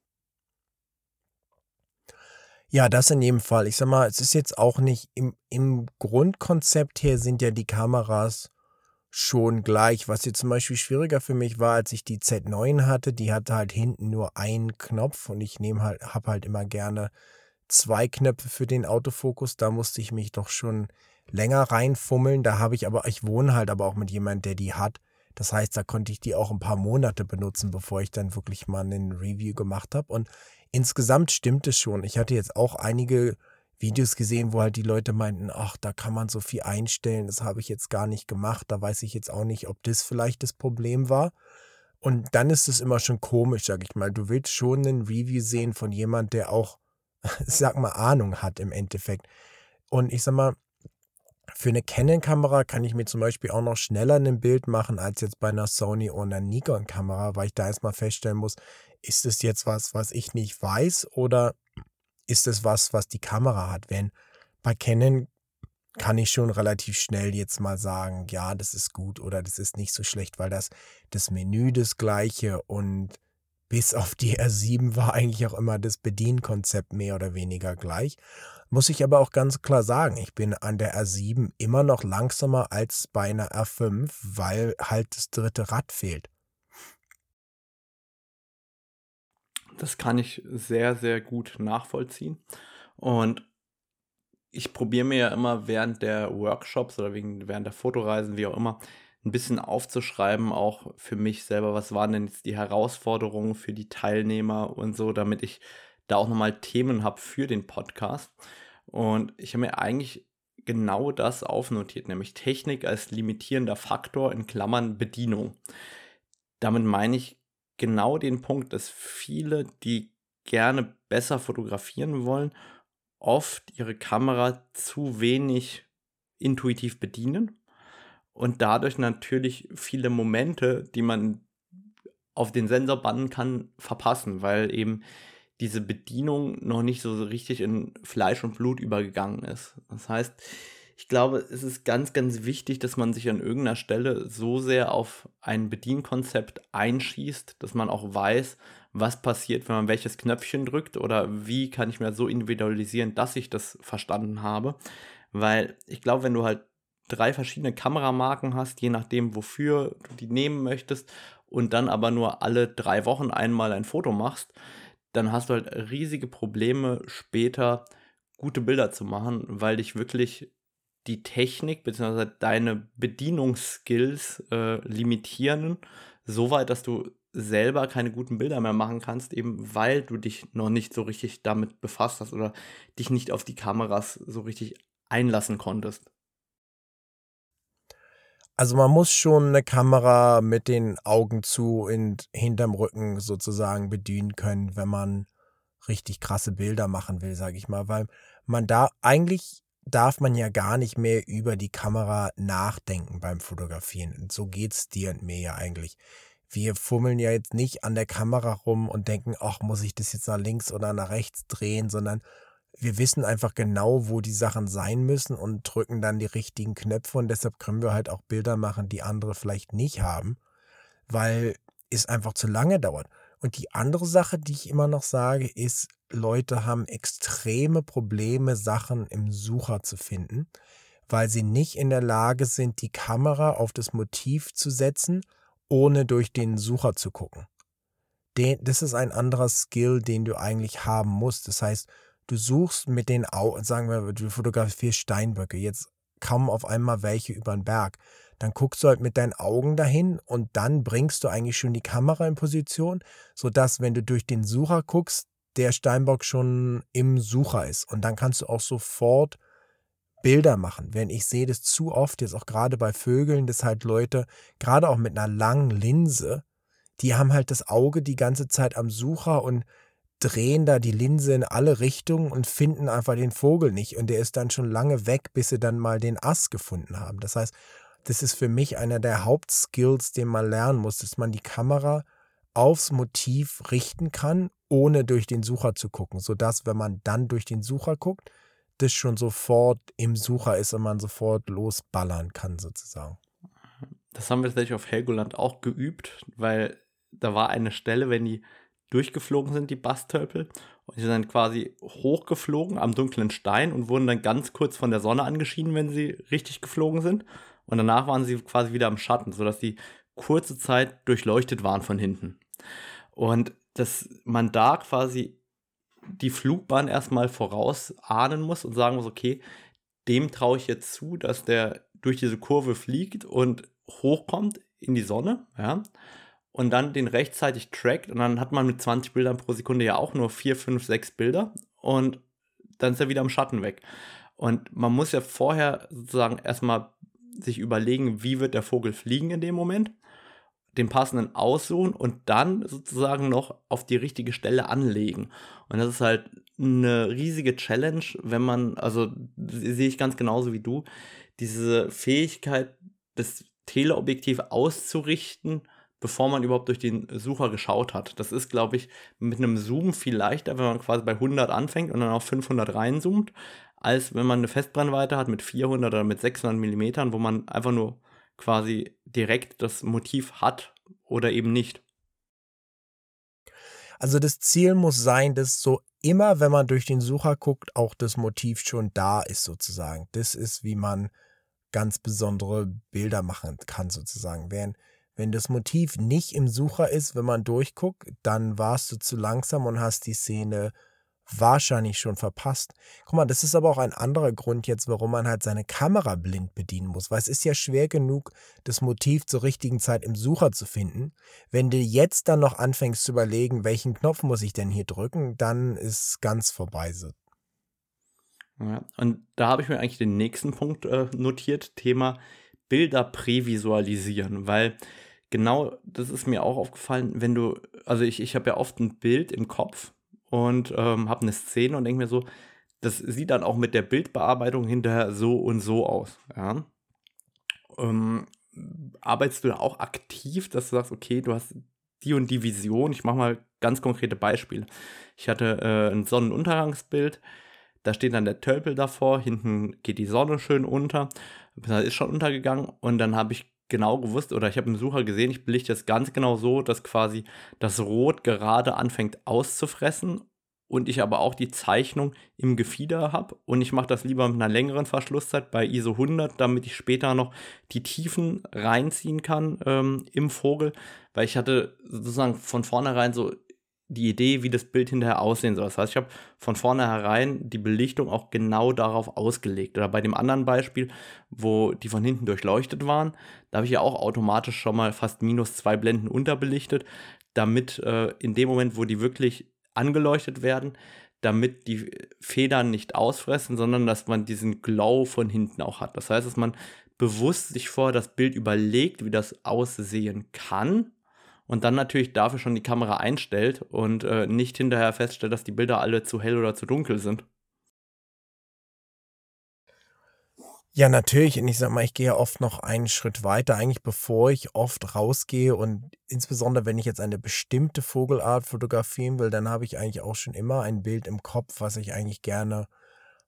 Ja, das in jedem Fall. Ich sag mal, es ist jetzt auch nicht im, im Grundkonzept her sind ja die Kameras schon gleich. Was jetzt zum Beispiel schwieriger für mich war, als ich die Z9 hatte, die hatte halt hinten nur einen Knopf und ich nehme halt, habe halt immer gerne zwei Knöpfe für den Autofokus. Da musste ich mich doch schon länger reinfummeln. Da habe ich aber, ich wohne halt aber auch mit jemandem, der die hat. Das heißt, da konnte ich die auch ein paar Monate benutzen, bevor ich dann wirklich mal einen Review gemacht habe. Und insgesamt stimmt es schon. Ich hatte jetzt auch einige Videos gesehen, wo halt die Leute meinten, ach, da kann man so viel einstellen, das habe ich jetzt gar nicht gemacht, da weiß ich jetzt auch nicht, ob das vielleicht das Problem war. Und dann ist es immer schon komisch, sag ich mal. Du willst schon ein Review sehen von jemand, der auch, <laughs> sag mal, Ahnung hat im Endeffekt. Und ich sag mal, für eine Canon-Kamera kann ich mir zum Beispiel auch noch schneller ein Bild machen als jetzt bei einer Sony oder einer Nikon-Kamera, weil ich da erstmal feststellen muss, ist es jetzt was, was ich nicht weiß oder ist es was, was die Kamera hat? Wenn bei Canon kann ich schon relativ schnell jetzt mal sagen, ja, das ist gut oder das ist nicht so schlecht, weil das, das Menü das gleiche und bis auf die R7 war eigentlich auch immer das Bedienkonzept mehr oder weniger gleich. Muss ich aber auch ganz klar sagen, ich bin an der R7 immer noch langsamer als bei einer R5, weil halt das dritte Rad fehlt. Das kann ich sehr, sehr gut nachvollziehen. Und ich probiere mir ja immer während der Workshops oder während der Fotoreisen, wie auch immer, ein bisschen aufzuschreiben, auch für mich selber, was waren denn jetzt die Herausforderungen für die Teilnehmer und so, damit ich da auch nochmal Themen habe für den Podcast. Und ich habe mir eigentlich genau das aufnotiert, nämlich Technik als limitierender Faktor in Klammern Bedienung. Damit meine ich genau den Punkt, dass viele, die gerne besser fotografieren wollen, oft ihre Kamera zu wenig intuitiv bedienen und dadurch natürlich viele Momente, die man auf den Sensor bannen kann, verpassen, weil eben diese Bedienung noch nicht so richtig in Fleisch und Blut übergegangen ist. Das heißt, ich glaube, es ist ganz, ganz wichtig, dass man sich an irgendeiner Stelle so sehr auf ein Bedienkonzept einschießt, dass man auch weiß, was passiert, wenn man welches Knöpfchen drückt oder wie kann ich mir so individualisieren, dass ich das verstanden habe. Weil ich glaube, wenn du halt drei verschiedene Kameramarken hast, je nachdem, wofür du die nehmen möchtest, und dann aber nur alle drei Wochen einmal ein Foto machst, dann hast du halt riesige Probleme später gute Bilder zu machen, weil dich wirklich die Technik bzw. deine Bedienungsskills äh, limitieren, soweit, dass du selber keine guten Bilder mehr machen kannst, eben weil du dich noch nicht so richtig damit befasst hast oder dich nicht auf die Kameras so richtig einlassen konntest. Also man muss schon eine Kamera mit den Augen zu und hinterm Rücken sozusagen bedienen können, wenn man richtig krasse Bilder machen will, sage ich mal, weil man da eigentlich darf man ja gar nicht mehr über die Kamera nachdenken beim Fotografieren. Und so geht's dir und mir ja eigentlich. Wir fummeln ja jetzt nicht an der Kamera rum und denken, ach, muss ich das jetzt nach links oder nach rechts drehen, sondern wir wissen einfach genau, wo die Sachen sein müssen und drücken dann die richtigen Knöpfe und deshalb können wir halt auch Bilder machen, die andere vielleicht nicht haben, weil es einfach zu lange dauert. Und die andere Sache, die ich immer noch sage, ist, Leute haben extreme Probleme, Sachen im Sucher zu finden, weil sie nicht in der Lage sind, die Kamera auf das Motiv zu setzen, ohne durch den Sucher zu gucken. das ist ein anderer Skill, den du eigentlich haben musst. Das heißt, du suchst mit den Augen, sagen wir, du fotografierst Steinböcke, jetzt kommen auf einmal welche über den Berg. Dann guckst du halt mit deinen Augen dahin und dann bringst du eigentlich schon die Kamera in Position, sodass, wenn du durch den Sucher guckst, der Steinbock schon im Sucher ist. Und dann kannst du auch sofort Bilder machen. Wenn ich sehe das zu oft, jetzt auch gerade bei Vögeln, dass halt Leute, gerade auch mit einer langen Linse, die haben halt das Auge die ganze Zeit am Sucher und drehen da die Linse in alle Richtungen und finden einfach den Vogel nicht. Und der ist dann schon lange weg, bis sie dann mal den Ass gefunden haben. Das heißt, das ist für mich einer der Hauptskills, den man lernen muss, dass man die Kamera aufs Motiv richten kann, ohne durch den Sucher zu gucken, sodass, wenn man dann durch den Sucher guckt, das schon sofort im Sucher ist und man sofort losballern kann, sozusagen. Das haben wir tatsächlich auf Helgoland auch geübt, weil da war eine Stelle, wenn die durchgeflogen sind, die Bastölpel, und die sind quasi hochgeflogen am dunklen Stein und wurden dann ganz kurz von der Sonne angeschieden, wenn sie richtig geflogen sind. Und danach waren sie quasi wieder im Schatten, sodass sie kurze Zeit durchleuchtet waren von hinten. Und dass man da quasi die Flugbahn erstmal vorausahnen muss und sagen muss, okay, dem traue ich jetzt zu, dass der durch diese Kurve fliegt und hochkommt in die Sonne, ja, und dann den rechtzeitig trackt und dann hat man mit 20 Bildern pro Sekunde ja auch nur 4, 5, 6 Bilder und dann ist er wieder im Schatten weg. Und man muss ja vorher sozusagen erstmal sich überlegen, wie wird der Vogel fliegen in dem Moment den passenden aussuchen und dann sozusagen noch auf die richtige Stelle anlegen. Und das ist halt eine riesige Challenge, wenn man, also sehe ich ganz genauso wie du, diese Fähigkeit, das Teleobjektiv auszurichten, bevor man überhaupt durch den Sucher geschaut hat. Das ist, glaube ich, mit einem Zoom viel leichter, wenn man quasi bei 100 anfängt und dann auf 500 reinzoomt, als wenn man eine Festbrennweite hat mit 400 oder mit 600 Millimetern, wo man einfach nur quasi direkt das Motiv hat oder eben nicht. Also das Ziel muss sein, dass so immer, wenn man durch den Sucher guckt, auch das Motiv schon da ist sozusagen. Das ist, wie man ganz besondere Bilder machen kann sozusagen. Wenn, wenn das Motiv nicht im Sucher ist, wenn man durchguckt, dann warst du zu langsam und hast die Szene wahrscheinlich schon verpasst. Guck mal, das ist aber auch ein anderer Grund jetzt, warum man halt seine Kamera blind bedienen muss, weil es ist ja schwer genug, das Motiv zur richtigen Zeit im Sucher zu finden. Wenn du jetzt dann noch anfängst zu überlegen, welchen Knopf muss ich denn hier drücken, dann ist ganz vorbei. So. Ja, und da habe ich mir eigentlich den nächsten Punkt äh, notiert, Thema Bilder prävisualisieren, weil genau das ist mir auch aufgefallen, wenn du, also ich, ich habe ja oft ein Bild im Kopf und ähm, habe eine Szene und denke mir so, das sieht dann auch mit der Bildbearbeitung hinterher so und so aus. Ja? Ähm, arbeitest du da auch aktiv, dass du sagst, okay, du hast die und die Vision. Ich mache mal ganz konkrete Beispiele. Ich hatte äh, ein Sonnenuntergangsbild, da steht dann der Tölpel davor, hinten geht die Sonne schön unter, ist schon untergegangen und dann habe ich genau gewusst oder ich habe im Sucher gesehen, ich belichte es ganz genau so, dass quasi das Rot gerade anfängt auszufressen und ich aber auch die Zeichnung im Gefieder habe und ich mache das lieber mit einer längeren Verschlusszeit bei ISO 100, damit ich später noch die Tiefen reinziehen kann ähm, im Vogel, weil ich hatte sozusagen von vornherein so die Idee, wie das Bild hinterher aussehen soll. Das heißt, ich habe von vornherein die Belichtung auch genau darauf ausgelegt. Oder bei dem anderen Beispiel, wo die von hinten durchleuchtet waren, da habe ich ja auch automatisch schon mal fast minus zwei Blenden unterbelichtet, damit äh, in dem Moment, wo die wirklich angeleuchtet werden, damit die Federn nicht ausfressen, sondern dass man diesen Glow von hinten auch hat. Das heißt, dass man bewusst sich vor das Bild überlegt, wie das aussehen kann und dann natürlich dafür schon die Kamera einstellt und äh, nicht hinterher feststellt, dass die Bilder alle zu hell oder zu dunkel sind. Ja, natürlich. Und ich sag mal, ich gehe oft noch einen Schritt weiter, eigentlich bevor ich oft rausgehe und insbesondere wenn ich jetzt eine bestimmte Vogelart fotografieren will, dann habe ich eigentlich auch schon immer ein Bild im Kopf, was ich eigentlich gerne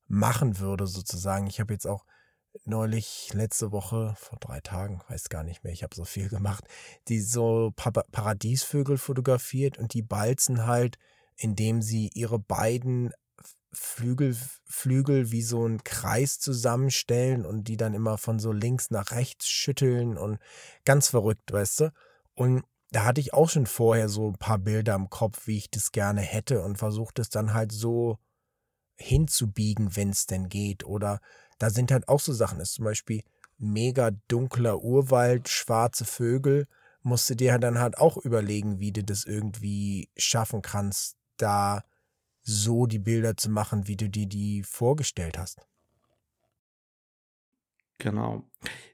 machen würde, sozusagen. Ich habe jetzt auch neulich, letzte Woche, vor drei Tagen, weiß gar nicht mehr, ich habe so viel gemacht, die so pa Paradiesvögel fotografiert und die balzen halt, indem sie ihre beiden Flügel, Flügel wie so einen Kreis zusammenstellen und die dann immer von so links nach rechts schütteln und ganz verrückt, weißt du? Und da hatte ich auch schon vorher so ein paar Bilder im Kopf, wie ich das gerne hätte und versucht es dann halt so hinzubiegen, wenn es denn geht. Oder da sind halt auch so Sachen, ist zum Beispiel mega dunkler Urwald, schwarze Vögel, musst du dir halt dann halt auch überlegen, wie du das irgendwie schaffen kannst, da so die Bilder zu machen, wie du dir die vorgestellt hast. Genau.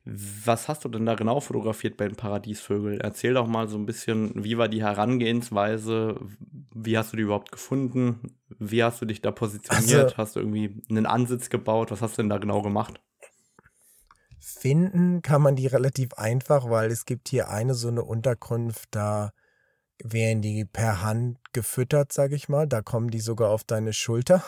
Was hast du denn da genau fotografiert bei den Paradiesvögeln? Erzähl doch mal so ein bisschen, wie war die Herangehensweise? Wie hast du die überhaupt gefunden? Wie hast du dich da positioniert? Also, hast du irgendwie einen Ansitz gebaut? Was hast du denn da genau gemacht? Finden kann man die relativ einfach, weil es gibt hier eine so eine Unterkunft, da werden die per Hand gefüttert, sag ich mal. Da kommen die sogar auf deine Schulter.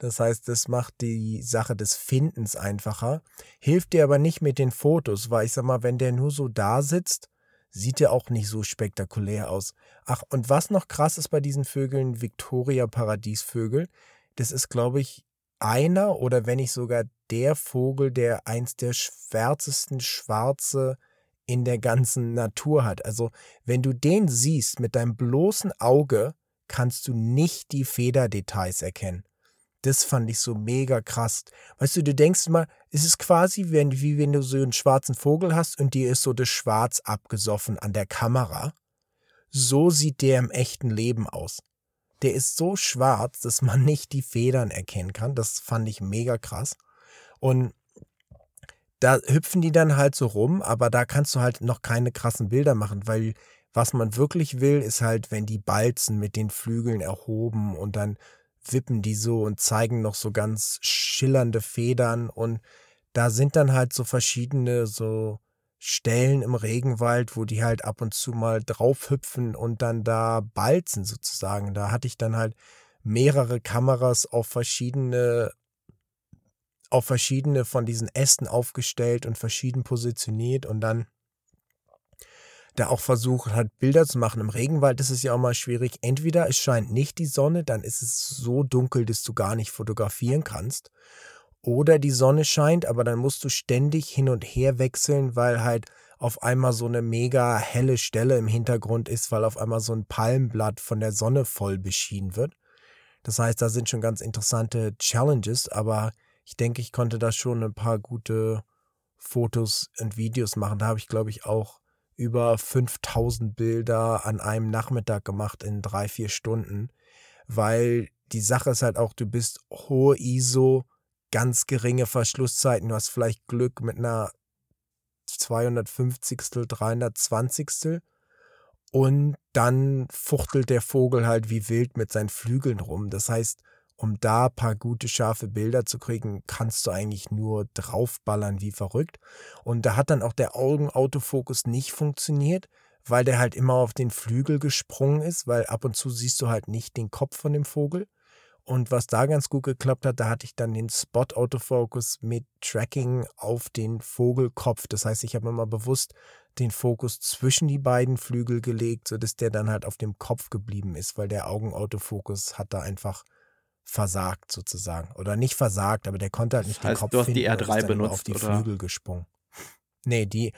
Das heißt, das macht die Sache des Findens einfacher, hilft dir aber nicht mit den Fotos, weil ich sag mal, wenn der nur so da sitzt, sieht der auch nicht so spektakulär aus. Ach, und was noch krass ist bei diesen Vögeln, Victoria Paradiesvögel, das ist, glaube ich, einer oder wenn nicht sogar der Vogel, der eins der schwärzesten Schwarze in der ganzen Natur hat. Also, wenn du den siehst mit deinem bloßen Auge, kannst du nicht die Federdetails erkennen. Das fand ich so mega krass. Weißt du, du denkst mal, es ist quasi wenn, wie wenn du so einen schwarzen Vogel hast und dir ist so das Schwarz abgesoffen an der Kamera. So sieht der im echten Leben aus. Der ist so schwarz, dass man nicht die Federn erkennen kann. Das fand ich mega krass. Und da hüpfen die dann halt so rum, aber da kannst du halt noch keine krassen Bilder machen, weil was man wirklich will, ist halt, wenn die Balzen mit den Flügeln erhoben und dann wippen die so und zeigen noch so ganz schillernde Federn und da sind dann halt so verschiedene so Stellen im Regenwald, wo die halt ab und zu mal draufhüpfen und dann da balzen sozusagen. Da hatte ich dann halt mehrere Kameras auf verschiedene auf verschiedene von diesen Ästen aufgestellt und verschieden positioniert und dann da auch versucht hat, Bilder zu machen. Im Regenwald ist es ja auch mal schwierig. Entweder es scheint nicht die Sonne, dann ist es so dunkel, dass du gar nicht fotografieren kannst. Oder die Sonne scheint, aber dann musst du ständig hin und her wechseln, weil halt auf einmal so eine mega helle Stelle im Hintergrund ist, weil auf einmal so ein Palmblatt von der Sonne voll beschienen wird. Das heißt, da sind schon ganz interessante Challenges, aber ich denke, ich konnte da schon ein paar gute Fotos und Videos machen. Da habe ich, glaube ich, auch über 5000 Bilder an einem Nachmittag gemacht in drei, vier Stunden, weil die Sache ist halt auch, du bist hohe ISO, ganz geringe Verschlusszeiten, du hast vielleicht Glück mit einer 250. 320. Und dann fuchtelt der Vogel halt wie wild mit seinen Flügeln rum. Das heißt, um da ein paar gute, scharfe Bilder zu kriegen, kannst du eigentlich nur draufballern wie verrückt. Und da hat dann auch der Augenautofokus nicht funktioniert, weil der halt immer auf den Flügel gesprungen ist, weil ab und zu siehst du halt nicht den Kopf von dem Vogel. Und was da ganz gut geklappt hat, da hatte ich dann den Spot-Autofokus mit Tracking auf den Vogelkopf. Das heißt, ich habe immer bewusst den Fokus zwischen die beiden Flügel gelegt, sodass der dann halt auf dem Kopf geblieben ist, weil der Augenautofokus hat da einfach versagt sozusagen. Oder nicht versagt, aber der konnte halt nicht das heißt, den Kopf du hast finden, die R3 benutzt, auf die oder? Flügel gesprungen. Nee, die,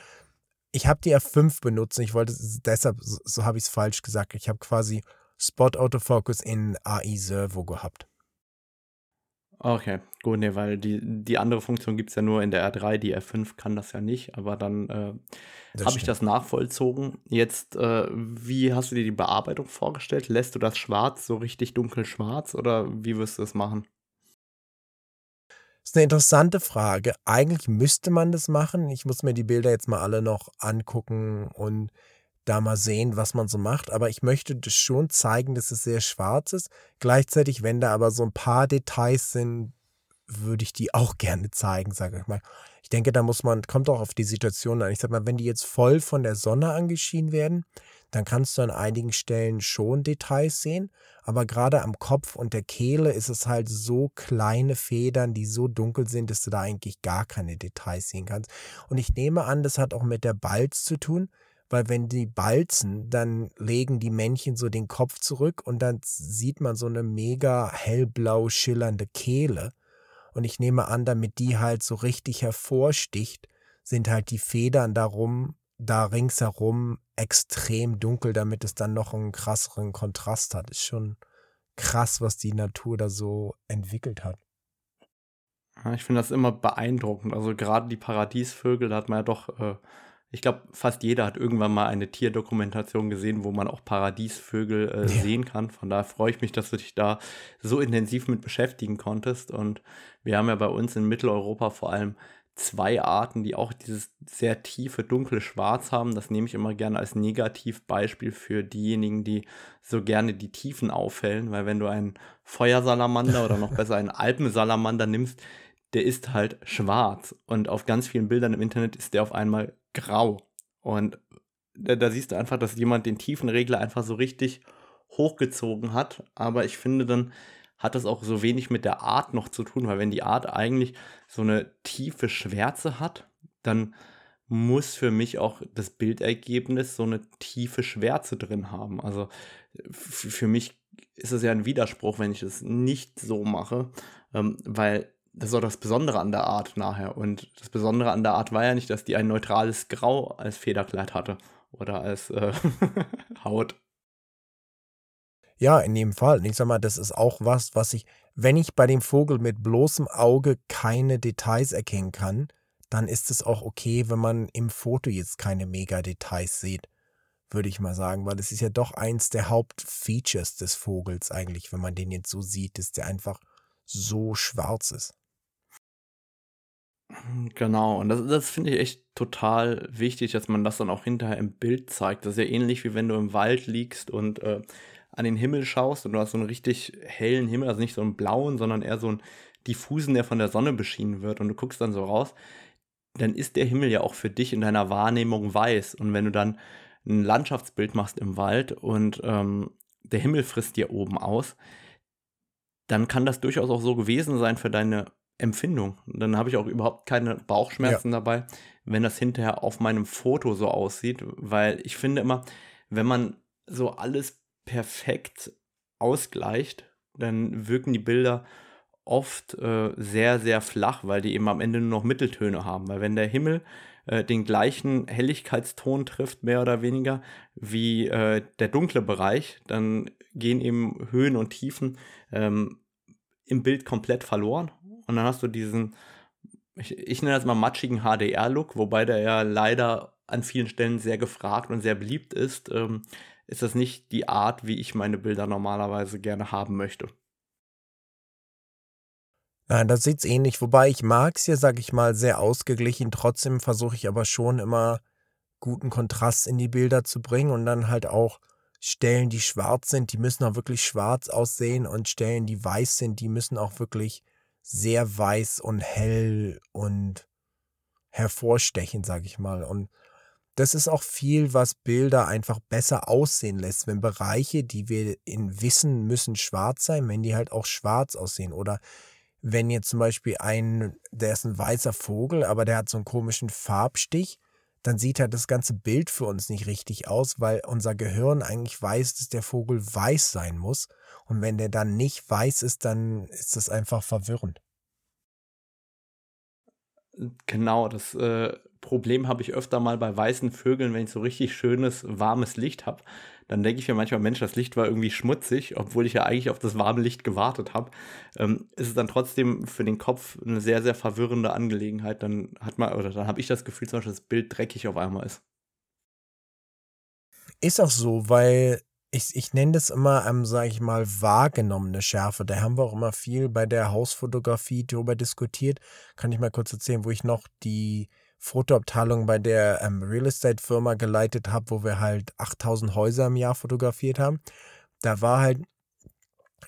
ich habe die R5 benutzt. Ich wollte, deshalb, so, so habe ich es falsch gesagt. Ich habe quasi Spot Autofocus in AI Servo gehabt. Okay, gut, nee, weil die, die andere Funktion gibt es ja nur in der R3, die R5 kann das ja nicht, aber dann äh, habe ich das nachvollzogen. Jetzt, äh, wie hast du dir die Bearbeitung vorgestellt? Lässt du das schwarz, so richtig dunkel schwarz oder wie wirst du das machen? Das ist eine interessante Frage. Eigentlich müsste man das machen. Ich muss mir die Bilder jetzt mal alle noch angucken und da mal sehen, was man so macht. Aber ich möchte das schon zeigen, dass es sehr schwarz ist. Gleichzeitig, wenn da aber so ein paar Details sind, würde ich die <laughs> auch gerne zeigen, sage ich mal. Ich denke, da muss man, kommt auch auf die Situation an. Ich sag mal, wenn die jetzt voll von der Sonne angeschienen werden, dann kannst du an einigen Stellen schon Details sehen. Aber gerade am Kopf und der Kehle ist es halt so kleine Federn, die so dunkel sind, dass du da eigentlich gar keine Details sehen kannst. Und ich nehme an, das hat auch mit der Balz zu tun weil wenn die balzen, dann legen die Männchen so den Kopf zurück und dann sieht man so eine mega hellblau schillernde Kehle. Und ich nehme an, damit die halt so richtig hervorsticht, sind halt die Federn darum, da ringsherum extrem dunkel, damit es dann noch einen krasseren Kontrast hat. Ist schon krass, was die Natur da so entwickelt hat. ich finde das immer beeindruckend. Also gerade die Paradiesvögel, da hat man ja doch äh, ich glaube, fast jeder hat irgendwann mal eine Tierdokumentation gesehen, wo man auch Paradiesvögel äh, ja. sehen kann. Von daher freue ich mich, dass du dich da so intensiv mit beschäftigen konntest. Und wir haben ja bei uns in Mitteleuropa vor allem zwei Arten, die auch dieses sehr tiefe, dunkle Schwarz haben. Das nehme ich immer gerne als Negativbeispiel für diejenigen, die so gerne die Tiefen aufhellen, weil wenn du einen Feuersalamander oder noch besser einen Alpensalamander nimmst, der ist halt schwarz und auf ganz vielen Bildern im Internet ist der auf einmal grau. Und da, da siehst du einfach, dass jemand den Tiefenregler einfach so richtig hochgezogen hat. Aber ich finde, dann hat das auch so wenig mit der Art noch zu tun, weil wenn die Art eigentlich so eine tiefe Schwärze hat, dann muss für mich auch das Bildergebnis so eine tiefe Schwärze drin haben. Also für mich ist es ja ein Widerspruch, wenn ich es nicht so mache, ähm, weil das ist auch das Besondere an der Art nachher. Und das Besondere an der Art war ja nicht, dass die ein neutrales Grau als Federkleid hatte oder als äh, <laughs> Haut. Ja, in dem Fall. Ich sag mal, das ist auch was, was ich, wenn ich bei dem Vogel mit bloßem Auge keine Details erkennen kann, dann ist es auch okay, wenn man im Foto jetzt keine Mega-Details sieht, würde ich mal sagen, weil es ist ja doch eins der Hauptfeatures des Vogels eigentlich, wenn man den jetzt so sieht, dass der einfach so schwarz ist. Genau, und das, das finde ich echt total wichtig, dass man das dann auch hinterher im Bild zeigt. Das ist ja ähnlich wie wenn du im Wald liegst und äh, an den Himmel schaust und du hast so einen richtig hellen Himmel, also nicht so einen blauen, sondern eher so einen diffusen, der von der Sonne beschienen wird und du guckst dann so raus, dann ist der Himmel ja auch für dich in deiner Wahrnehmung weiß. Und wenn du dann ein Landschaftsbild machst im Wald und ähm, der Himmel frisst dir oben aus, dann kann das durchaus auch so gewesen sein für deine Empfindung. Dann habe ich auch überhaupt keine Bauchschmerzen ja. dabei, wenn das hinterher auf meinem Foto so aussieht, weil ich finde immer, wenn man so alles perfekt ausgleicht, dann wirken die Bilder oft äh, sehr, sehr flach, weil die eben am Ende nur noch Mitteltöne haben. Weil wenn der Himmel äh, den gleichen Helligkeitston trifft, mehr oder weniger, wie äh, der dunkle Bereich, dann gehen eben Höhen und Tiefen ähm, im Bild komplett verloren. Und dann hast du diesen, ich, ich nenne das mal matschigen HDR-Look, wobei der ja leider an vielen Stellen sehr gefragt und sehr beliebt ist. Ähm, ist das nicht die Art, wie ich meine Bilder normalerweise gerne haben möchte. Nein, das sieht's ähnlich. Wobei ich mag es ja, sag ich mal, sehr ausgeglichen. Trotzdem versuche ich aber schon immer guten Kontrast in die Bilder zu bringen und dann halt auch Stellen, die schwarz sind, die müssen auch wirklich schwarz aussehen und Stellen, die weiß sind, die müssen auch wirklich sehr weiß und hell und hervorstechen, sag ich mal. Und das ist auch viel, was Bilder einfach besser aussehen lässt, wenn Bereiche, die wir in wissen müssen schwarz sein, wenn die halt auch schwarz aussehen. Oder wenn jetzt zum Beispiel ein, der ist ein weißer Vogel, aber der hat so einen komischen Farbstich, dann sieht halt das ganze Bild für uns nicht richtig aus, weil unser Gehirn eigentlich weiß, dass der Vogel weiß sein muss. Und wenn der dann nicht weiß ist, dann ist das einfach verwirrend. Genau, das äh, Problem habe ich öfter mal bei weißen Vögeln, wenn ich so richtig schönes, warmes Licht habe. Dann denke ich mir manchmal, Mensch, das Licht war irgendwie schmutzig, obwohl ich ja eigentlich auf das warme Licht gewartet habe. Ähm, ist es dann trotzdem für den Kopf eine sehr, sehr verwirrende Angelegenheit. Dann hat man, oder dann habe ich das Gefühl, zum Beispiel, das Bild dreckig auf einmal ist. Ist auch so, weil ich, ich nenne das immer, ähm, sage ich mal, wahrgenommene Schärfe. Da haben wir auch immer viel bei der Hausfotografie darüber diskutiert. Kann ich mal kurz erzählen, wo ich noch die Fotoabteilung bei der ähm, Real Estate Firma geleitet habe, wo wir halt 8000 Häuser im Jahr fotografiert haben. Da war halt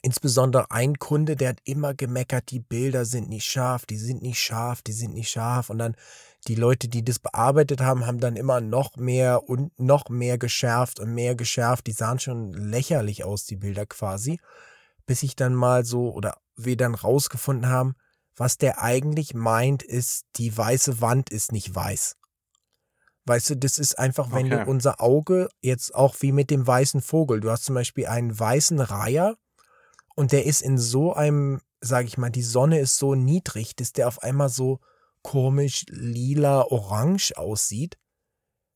insbesondere ein Kunde, der hat immer gemeckert, die Bilder sind nicht scharf, die sind nicht scharf, die sind nicht scharf. Und dann die Leute, die das bearbeitet haben, haben dann immer noch mehr und noch mehr geschärft und mehr geschärft. Die sahen schon lächerlich aus, die Bilder quasi. Bis ich dann mal so, oder wir dann rausgefunden haben, was der eigentlich meint, ist, die weiße Wand ist nicht weiß. Weißt du, das ist einfach, wenn okay. du unser Auge jetzt auch wie mit dem weißen Vogel, du hast zum Beispiel einen weißen Reiher und der ist in so einem, sag ich mal, die Sonne ist so niedrig, dass der auf einmal so komisch lila orange aussieht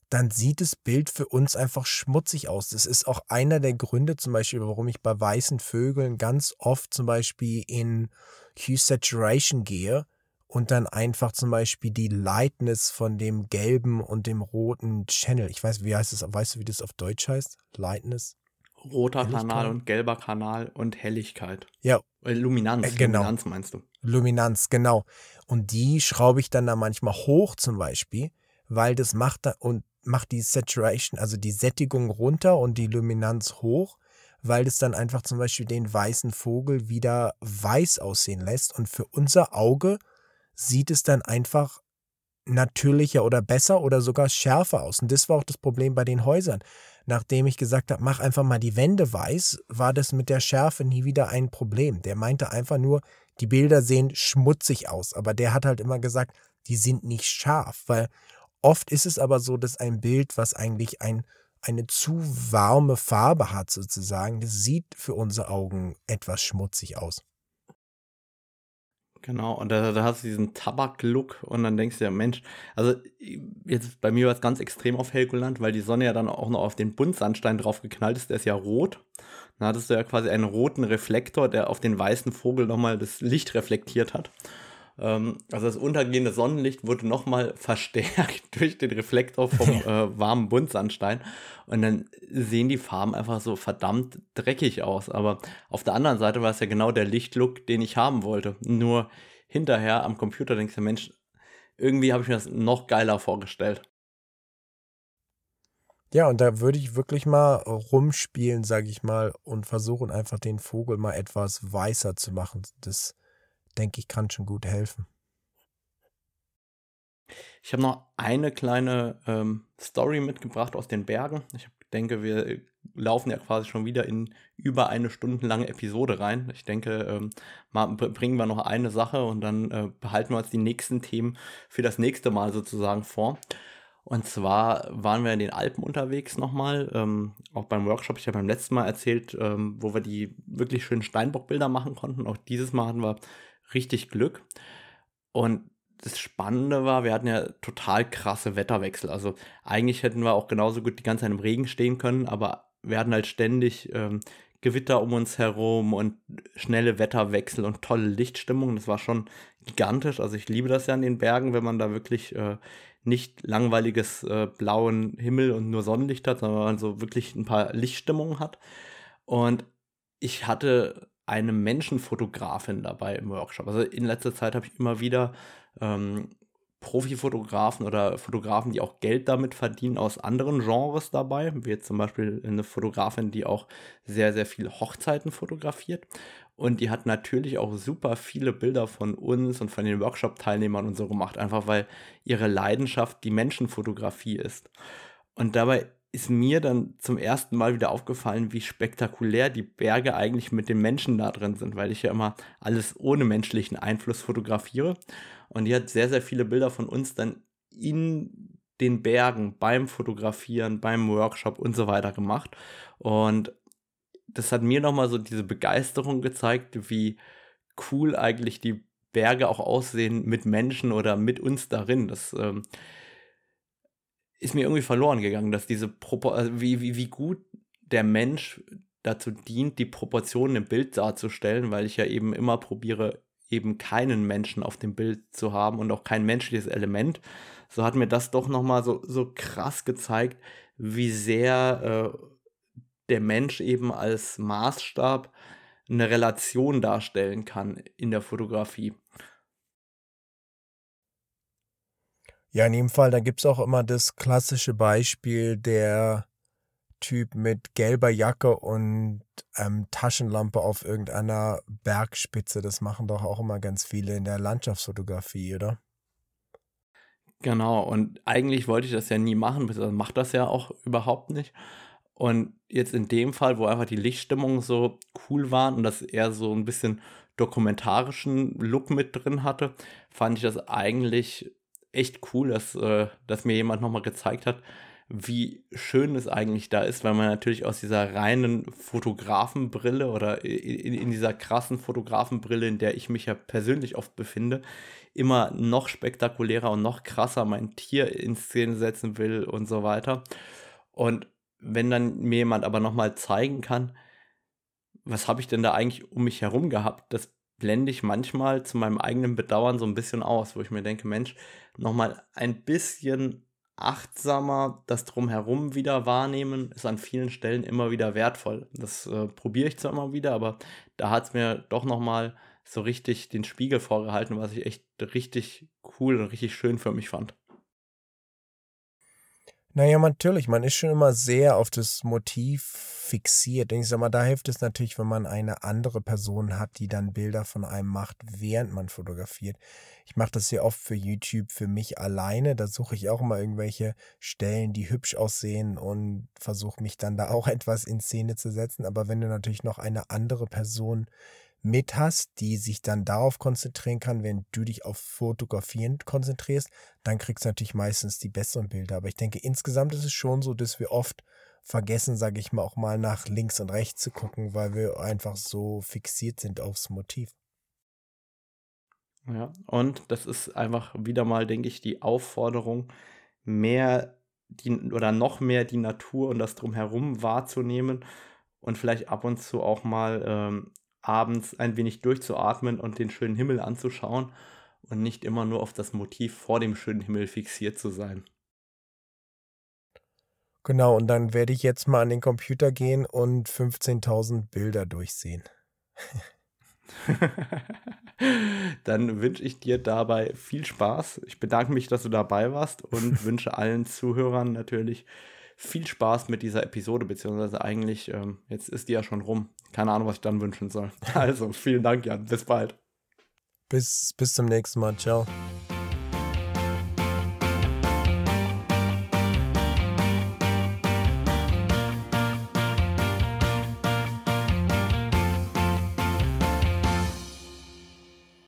dann sieht das Bild für uns einfach schmutzig aus. Das ist auch einer der Gründe zum Beispiel, warum ich bei weißen Vögeln ganz oft zum Beispiel in Hue Saturation gehe und dann einfach zum Beispiel die Lightness von dem gelben und dem roten Channel. Ich weiß, wie heißt es, weißt du, wie das auf Deutsch heißt? Lightness? Roter Kanal und gelber Kanal und Helligkeit. Ja. Äh, Luminanz, äh, genau. Luminanz meinst du? Luminanz, genau. Und die schraube ich dann da manchmal hoch zum Beispiel, weil das macht da und macht die Saturation, also die Sättigung runter und die Luminanz hoch, weil das dann einfach zum Beispiel den weißen Vogel wieder weiß aussehen lässt. Und für unser Auge sieht es dann einfach natürlicher oder besser oder sogar schärfer aus. Und das war auch das Problem bei den Häusern. Nachdem ich gesagt habe, mach einfach mal die Wände weiß, war das mit der Schärfe nie wieder ein Problem. Der meinte einfach nur, die Bilder sehen schmutzig aus. Aber der hat halt immer gesagt, die sind nicht scharf, weil oft ist es aber so, dass ein Bild, was eigentlich ein, eine zu warme Farbe hat, sozusagen, das sieht für unsere Augen etwas schmutzig aus. Genau, und da, da hast du diesen Tabak-Look und dann denkst du ja, Mensch, also jetzt bei mir war es ganz extrem auf Helgoland, weil die Sonne ja dann auch noch auf den Buntsandstein drauf geknallt ist, der ist ja rot. Dann hattest du ja quasi einen roten Reflektor, der auf den weißen Vogel nochmal das Licht reflektiert hat. Ähm, also das untergehende Sonnenlicht wurde nochmal <laughs> verstärkt durch den Reflektor vom <laughs> äh, warmen Buntsandstein. Und dann sehen die Farben einfach so verdammt dreckig aus. Aber auf der anderen Seite war es ja genau der Lichtlook, den ich haben wollte. Nur hinterher am Computer denkst du, Mensch, irgendwie habe ich mir das noch geiler vorgestellt. Ja, und da würde ich wirklich mal rumspielen, sage ich mal, und versuchen einfach den Vogel mal etwas weißer zu machen. Das, denke ich, kann schon gut helfen. Ich habe noch eine kleine ähm, Story mitgebracht aus den Bergen. Ich denke, wir laufen ja quasi schon wieder in über eine stundenlange Episode rein. Ich denke, ähm, mal bringen wir noch eine Sache und dann äh, behalten wir uns die nächsten Themen für das nächste Mal sozusagen vor. Und zwar waren wir in den Alpen unterwegs nochmal, ähm, auch beim Workshop, ich habe beim letzten Mal erzählt, ähm, wo wir die wirklich schönen Steinbockbilder machen konnten. Auch dieses Mal hatten wir richtig Glück. Und das Spannende war, wir hatten ja total krasse Wetterwechsel. Also eigentlich hätten wir auch genauso gut die ganze Zeit im Regen stehen können, aber wir hatten halt ständig ähm, Gewitter um uns herum und schnelle Wetterwechsel und tolle Lichtstimmung. Das war schon gigantisch. Also ich liebe das ja in den Bergen, wenn man da wirklich äh, nicht langweiliges äh, blauen Himmel und nur Sonnenlicht hat, sondern man so wirklich ein paar Lichtstimmungen hat. Und ich hatte eine Menschenfotografin dabei im Workshop. Also in letzter Zeit habe ich immer wieder ähm, Profifotografen oder Fotografen, die auch Geld damit verdienen, aus anderen Genres dabei. Wie jetzt zum Beispiel eine Fotografin, die auch sehr, sehr viele Hochzeiten fotografiert. Und die hat natürlich auch super viele Bilder von uns und von den Workshop-Teilnehmern und so gemacht, einfach weil ihre Leidenschaft die Menschenfotografie ist. Und dabei ist mir dann zum ersten Mal wieder aufgefallen, wie spektakulär die Berge eigentlich mit den Menschen da drin sind, weil ich ja immer alles ohne menschlichen Einfluss fotografiere. Und die hat sehr, sehr viele Bilder von uns dann in den Bergen beim Fotografieren, beim Workshop und so weiter gemacht. Und das hat mir nochmal so diese Begeisterung gezeigt, wie cool eigentlich die Berge auch aussehen mit Menschen oder mit uns darin. Das ähm, ist mir irgendwie verloren gegangen, dass diese Propor also wie, wie, wie gut der Mensch dazu dient, die Proportionen im Bild darzustellen, weil ich ja eben immer probiere, eben keinen Menschen auf dem Bild zu haben und auch kein menschliches Element. So hat mir das doch nochmal so, so krass gezeigt, wie sehr äh, der Mensch eben als Maßstab eine Relation darstellen kann in der Fotografie. Ja, in jedem Fall, da gibt es auch immer das klassische Beispiel der Typ mit gelber Jacke und ähm, Taschenlampe auf irgendeiner Bergspitze. Das machen doch auch immer ganz viele in der Landschaftsfotografie, oder? Genau, und eigentlich wollte ich das ja nie machen, also macht das ja auch überhaupt nicht. Und jetzt in dem Fall, wo einfach die Lichtstimmung so cool waren und das eher so ein bisschen dokumentarischen Look mit drin hatte, fand ich das eigentlich echt cool, dass, äh, dass mir jemand nochmal gezeigt hat, wie schön es eigentlich da ist, weil man natürlich aus dieser reinen Fotografenbrille oder in, in, dieser krassen Fotografenbrille, in der ich mich ja persönlich oft befinde, immer noch spektakulärer und noch krasser mein Tier in Szene setzen will und so weiter. Und wenn dann mir jemand aber nochmal zeigen kann, was habe ich denn da eigentlich um mich herum gehabt, das blende ich manchmal zu meinem eigenen Bedauern so ein bisschen aus, wo ich mir denke, Mensch, nochmal ein bisschen achtsamer das drumherum wieder wahrnehmen, ist an vielen Stellen immer wieder wertvoll. Das äh, probiere ich zwar immer wieder, aber da hat es mir doch nochmal so richtig den Spiegel vorgehalten, was ich echt richtig cool und richtig schön für mich fand. Naja, natürlich, man ist schon immer sehr auf das Motiv fixiert. Ich sag mal, da hilft es natürlich, wenn man eine andere Person hat, die dann Bilder von einem macht, während man fotografiert. Ich mache das sehr oft für YouTube für mich alleine. Da suche ich auch immer irgendwelche Stellen, die hübsch aussehen und versuche mich dann da auch <laughs> etwas in Szene zu setzen. Aber wenn du natürlich noch eine andere Person mit hast, die sich dann darauf konzentrieren kann, wenn du dich auf Fotografieren konzentrierst, dann kriegst du natürlich meistens die besseren Bilder. Aber ich denke, insgesamt ist es schon so, dass wir oft vergessen, sage ich mal, auch mal nach links und rechts zu gucken, weil wir einfach so fixiert sind aufs Motiv. Ja, und das ist einfach wieder mal, denke ich, die Aufforderung, mehr die oder noch mehr die Natur und das drumherum wahrzunehmen und vielleicht ab und zu auch mal ähm, abends ein wenig durchzuatmen und den schönen Himmel anzuschauen und nicht immer nur auf das Motiv vor dem schönen Himmel fixiert zu sein. Genau, und dann werde ich jetzt mal an den Computer gehen und 15.000 Bilder durchsehen. <laughs> dann wünsche ich dir dabei viel Spaß. Ich bedanke mich, dass du dabei warst und <laughs> wünsche allen Zuhörern natürlich viel Spaß mit dieser Episode, beziehungsweise eigentlich, ähm, jetzt ist die ja schon rum. Keine Ahnung, was ich dann wünschen soll. <laughs> Also, vielen Dank, Jan. Bis bald. Bis, bis zum nächsten Mal. Ciao.